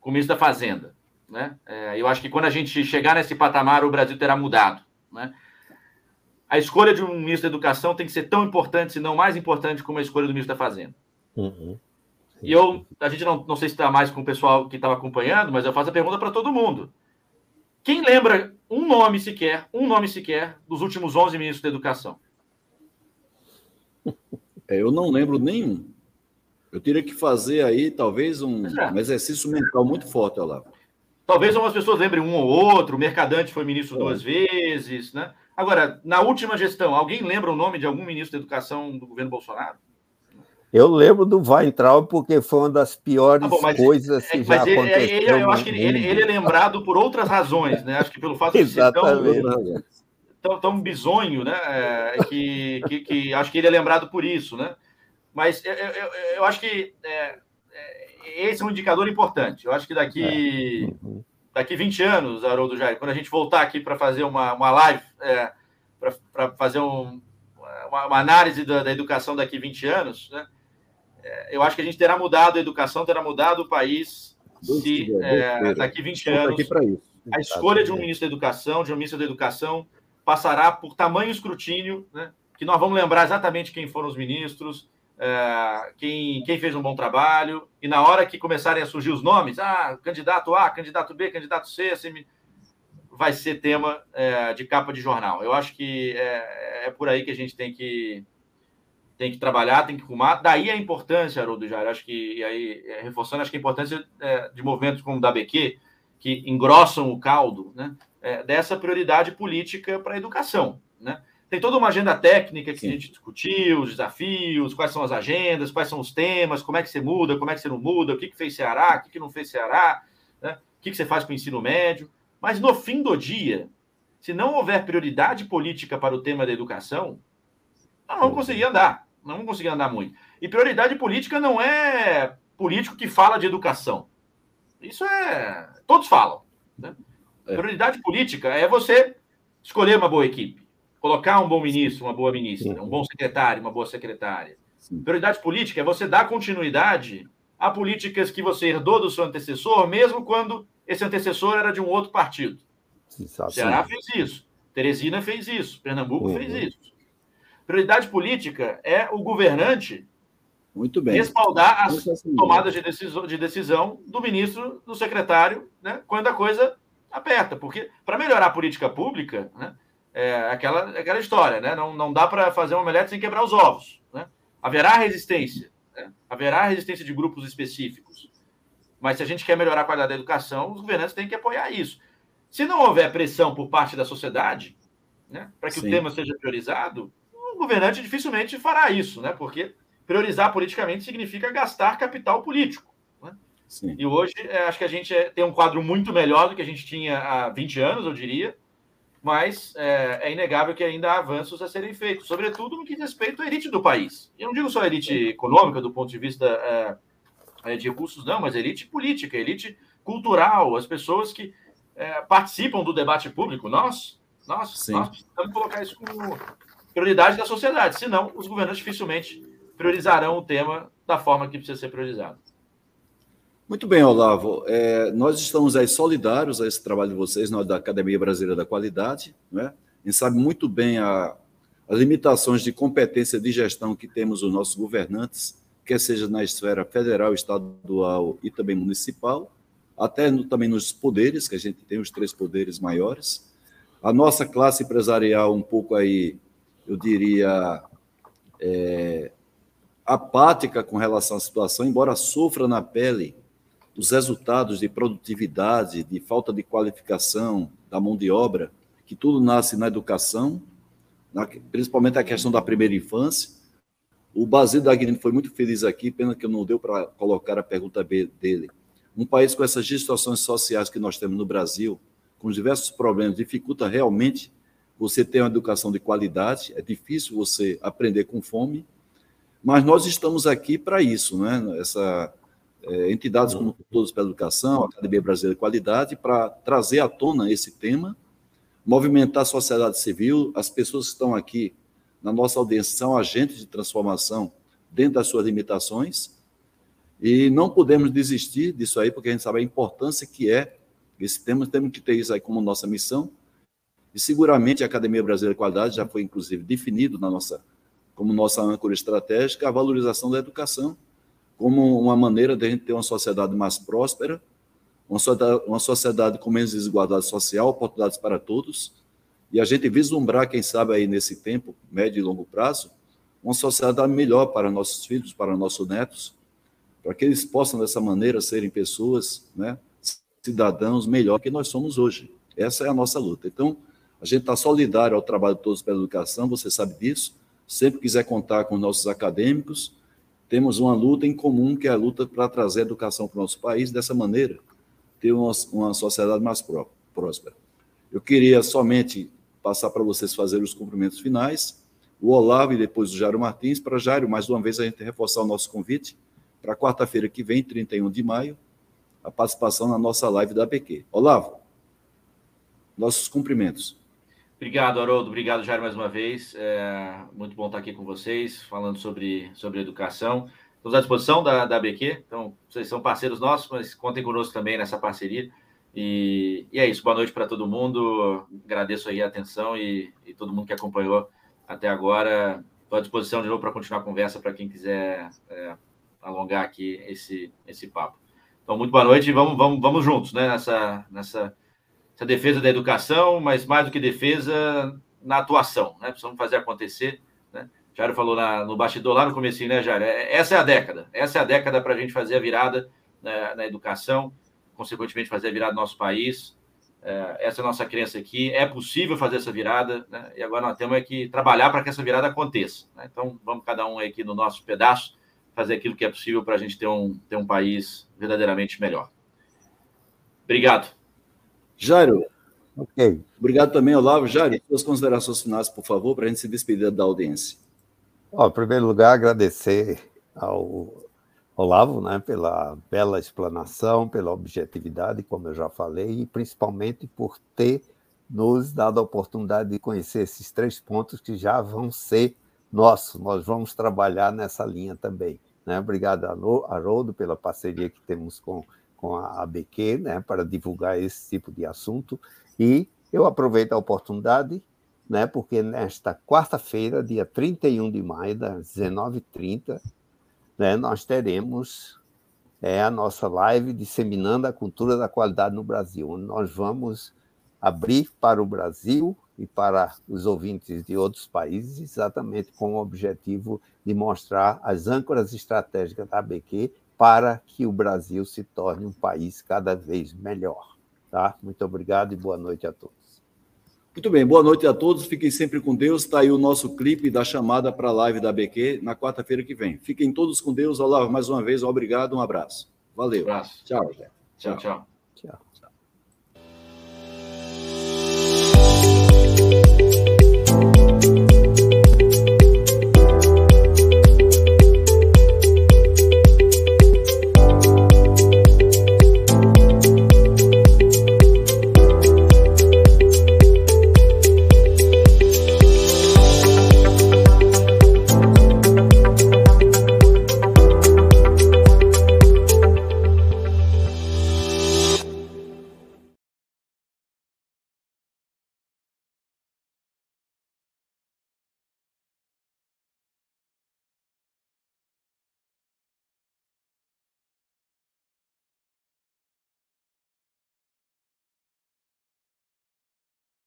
com o ministro da Fazenda. Né? É, eu acho que quando a gente chegar nesse patamar, o Brasil terá mudado. Né? A escolha de um ministro da Educação tem que ser tão importante, se não mais importante, como a escolha do ministro da Fazenda. Uhum. E eu, a gente não, não sei se está mais com o pessoal que estava acompanhando, mas eu faço a pergunta para todo mundo. Quem lembra um nome sequer, um nome sequer, dos últimos 11 ministros da Educação? É, eu não lembro nenhum. Eu teria que fazer aí, talvez, um, é. um exercício mental muito forte, lá. Talvez algumas pessoas lembrem um ou outro, o Mercadante foi ministro é. duas vezes, né? Agora, na última gestão, alguém lembra o nome de algum ministro da Educação do governo Bolsonaro? Eu lembro do Weintraub porque foi uma das piores ah, bom, mas, coisas que é, já ele, aconteceu. Ele, eu acho que ele, ele, é lembrado por outras razões, né? Acho que pelo fato de ser tão, tão, tão bizonho, né? É, que, que, que, acho que ele é lembrado por isso, né? Mas eu, eu, eu acho que é, é, esse é um indicador importante. Eu acho que daqui, é. daqui 20 anos, Haroldo Jair, quando a gente voltar aqui para fazer uma, uma live, é, para fazer um, uma, uma, análise da, da, educação daqui 20 anos, né, é, eu acho que a gente terá mudado a educação, terá mudado o país se é, daqui 20 anos a escolha de um ministro da educação, de um ministro da educação, passará por tamanho escrutínio, né, que nós vamos lembrar exatamente quem foram os ministros, é, quem, quem fez um bom trabalho, e na hora que começarem a surgir os nomes, ah, candidato A, candidato B, candidato C, vai ser tema é, de capa de jornal. Eu acho que é, é, por aí que a gente tem que tem que trabalhar, tem que fumar. Daí a importância, Haroldo Jair, acho que, aí, é, reforçando, acho que a importância é, de movimentos como o da BQ, que engrossam o caldo, né, é, dessa prioridade política para a educação, né? Tem toda uma agenda técnica que Sim. a gente discutiu, os desafios, quais são as agendas, quais são os temas, como é que você muda, como é que você não muda, o que, que fez Ceará, o que, que não fez Ceará, né? o que, que você faz com o ensino médio. Mas no fim do dia, se não houver prioridade política para o tema da educação, não vamos conseguir andar. Não vamos conseguir andar muito. E prioridade política não é político que fala de educação. Isso é. Todos falam. Né? É. Prioridade política é você escolher uma boa equipe colocar um bom ministro, uma boa ministra, um bom secretário, uma boa secretária. Sim. Prioridade política é você dar continuidade a políticas que você herdou do seu antecessor, mesmo quando esse antecessor era de um outro partido. O Ceará fez isso. Teresina fez isso. Pernambuco uhum. fez isso. Prioridade política é o governante muito bem. respaldar as tomadas de decisão, de decisão do ministro, do secretário, né, quando a coisa aperta. Porque para melhorar a política pública, né, é aquela, aquela história, né? Não, não dá para fazer uma omelete sem quebrar os ovos. Né? Haverá resistência, né? haverá resistência de grupos específicos. Mas se a gente quer melhorar a qualidade da educação, os governantes têm que apoiar isso. Se não houver pressão por parte da sociedade, né, para que Sim. o tema seja priorizado, o governante dificilmente fará isso, né? Porque priorizar politicamente significa gastar capital político. Né? E hoje, é, acho que a gente é, tem um quadro muito melhor do que a gente tinha há 20 anos, eu diria, mas é, é, inegável que ainda há avanços a serem feitos, sobretudo no que diz respeito à elite do país. Eu não digo só a elite econômica, do ponto de vista é, é de recursos, não, mas elite política, elite cultural, as pessoas que é, participam do debate público. Nós, nós, nós precisamos colocar isso como prioridade da sociedade, senão os governantes dificilmente priorizarão o tema da forma que precisa ser priorizado. Muito bem, Olavo. É, nós estamos aí solidários a esse trabalho de vocês, nós da Academia Brasileira da Qualidade. Né? A gente sabe muito bem a, as limitações de competência de gestão que temos os nossos governantes, quer seja na esfera federal, estadual e também municipal, até no, também nos poderes, que a gente tem os três poderes maiores. A nossa classe empresarial, um pouco aí, eu diria, é, apática com relação à situação, embora sofra na pele os resultados de produtividade, de falta de qualificação da mão de obra, que tudo nasce na educação, na, principalmente a questão da primeira infância. O Basílio Dagnini foi muito feliz aqui, pena que não deu para colocar a pergunta B dele. Um país com essas situações sociais que nós temos no Brasil, com diversos problemas, dificulta realmente você ter uma educação de qualidade, é difícil você aprender com fome, mas nós estamos aqui para isso, né? Essa é, entidades como Todos pela Educação, a Academia Brasileira de Qualidade, para trazer à tona esse tema, movimentar a sociedade civil, as pessoas que estão aqui na nossa audiência são agentes de transformação dentro das suas limitações, e não podemos desistir disso aí, porque a gente sabe a importância que é esse tema, temos que ter isso aí como nossa missão, e seguramente a Academia Brasileira de Qualidade já foi, inclusive, definido na nossa, como nossa âncora estratégica a valorização da educação, como uma maneira de a gente ter uma sociedade mais próspera, uma sociedade, uma sociedade com menos desigualdade social, oportunidades para todos, e a gente vislumbrar, quem sabe aí nesse tempo, médio e longo prazo, uma sociedade melhor para nossos filhos, para nossos netos, para que eles possam dessa maneira serem pessoas, né, cidadãos melhor que nós somos hoje. Essa é a nossa luta. Então, a gente está solidário ao trabalho de todos pela educação, você sabe disso. Sempre quiser contar com nossos acadêmicos, temos uma luta em comum, que é a luta para trazer educação para o nosso país, dessa maneira, ter uma, uma sociedade mais pró próspera. Eu queria somente passar para vocês fazerem os cumprimentos finais, o Olavo e depois o Jairo Martins. Para Jairo, mais uma vez, a gente reforçar o nosso convite para quarta-feira que vem, 31 de maio, a participação na nossa live da APQ. Olavo, nossos cumprimentos. Obrigado, Haroldo. Obrigado, Jair, mais uma vez. É muito bom estar aqui com vocês, falando sobre, sobre educação. Estamos à disposição da, da ABQ, então vocês são parceiros nossos, mas contem conosco também nessa parceria. E, e é isso, boa noite para todo mundo. Agradeço aí a atenção e, e todo mundo que acompanhou até agora. Estou à disposição de novo para continuar a conversa para quem quiser é, alongar aqui esse, esse papo. Então, muito boa noite e vamos, vamos, vamos juntos né, nessa, nessa essa defesa da educação, mas mais do que defesa, na atuação, né? Precisamos fazer acontecer, né? Jairo falou na, no bastidor lá no começo, né, Jairo? É, essa é a década, essa é a década para a gente fazer a virada né, na educação, consequentemente fazer a virada no nosso país. É, essa é a nossa crença aqui. É possível fazer essa virada, né? E agora nós temos é que trabalhar para que essa virada aconteça. Né? Então, vamos cada um aqui no nosso pedaço fazer aquilo que é possível para a gente ter um, ter um país verdadeiramente melhor. Obrigado. Jairo. Ok. Obrigado também, Olavo. Jairo, suas considerações finais, por favor, para a gente se despedir da audiência. Ó, em primeiro lugar, agradecer ao Olavo né, pela bela explanação, pela objetividade, como eu já falei, e principalmente por ter nos dado a oportunidade de conhecer esses três pontos que já vão ser nossos. Nós vamos trabalhar nessa linha também. Né? Obrigado, Haroldo, pela parceria que temos com com a ABQ, né, para divulgar esse tipo de assunto. E eu aproveito a oportunidade, né, porque nesta quarta-feira, dia 31 de maio, das 19h30, né, nós teremos é, a nossa live disseminando a cultura da qualidade no Brasil, onde nós vamos abrir para o Brasil e para os ouvintes de outros países, exatamente com o objetivo de mostrar as âncoras estratégicas da ABQ para que o Brasil se torne um país cada vez melhor. Tá? Muito obrigado e boa noite a todos. Muito bem, boa noite a todos. Fiquem sempre com Deus. Está aí o nosso clipe da chamada para a live da ABQ na quarta-feira que vem. Fiquem todos com Deus. Olá, mais uma vez, obrigado, um abraço. Valeu. Um abraço. Tchau, Tchau, tchau. Tchau.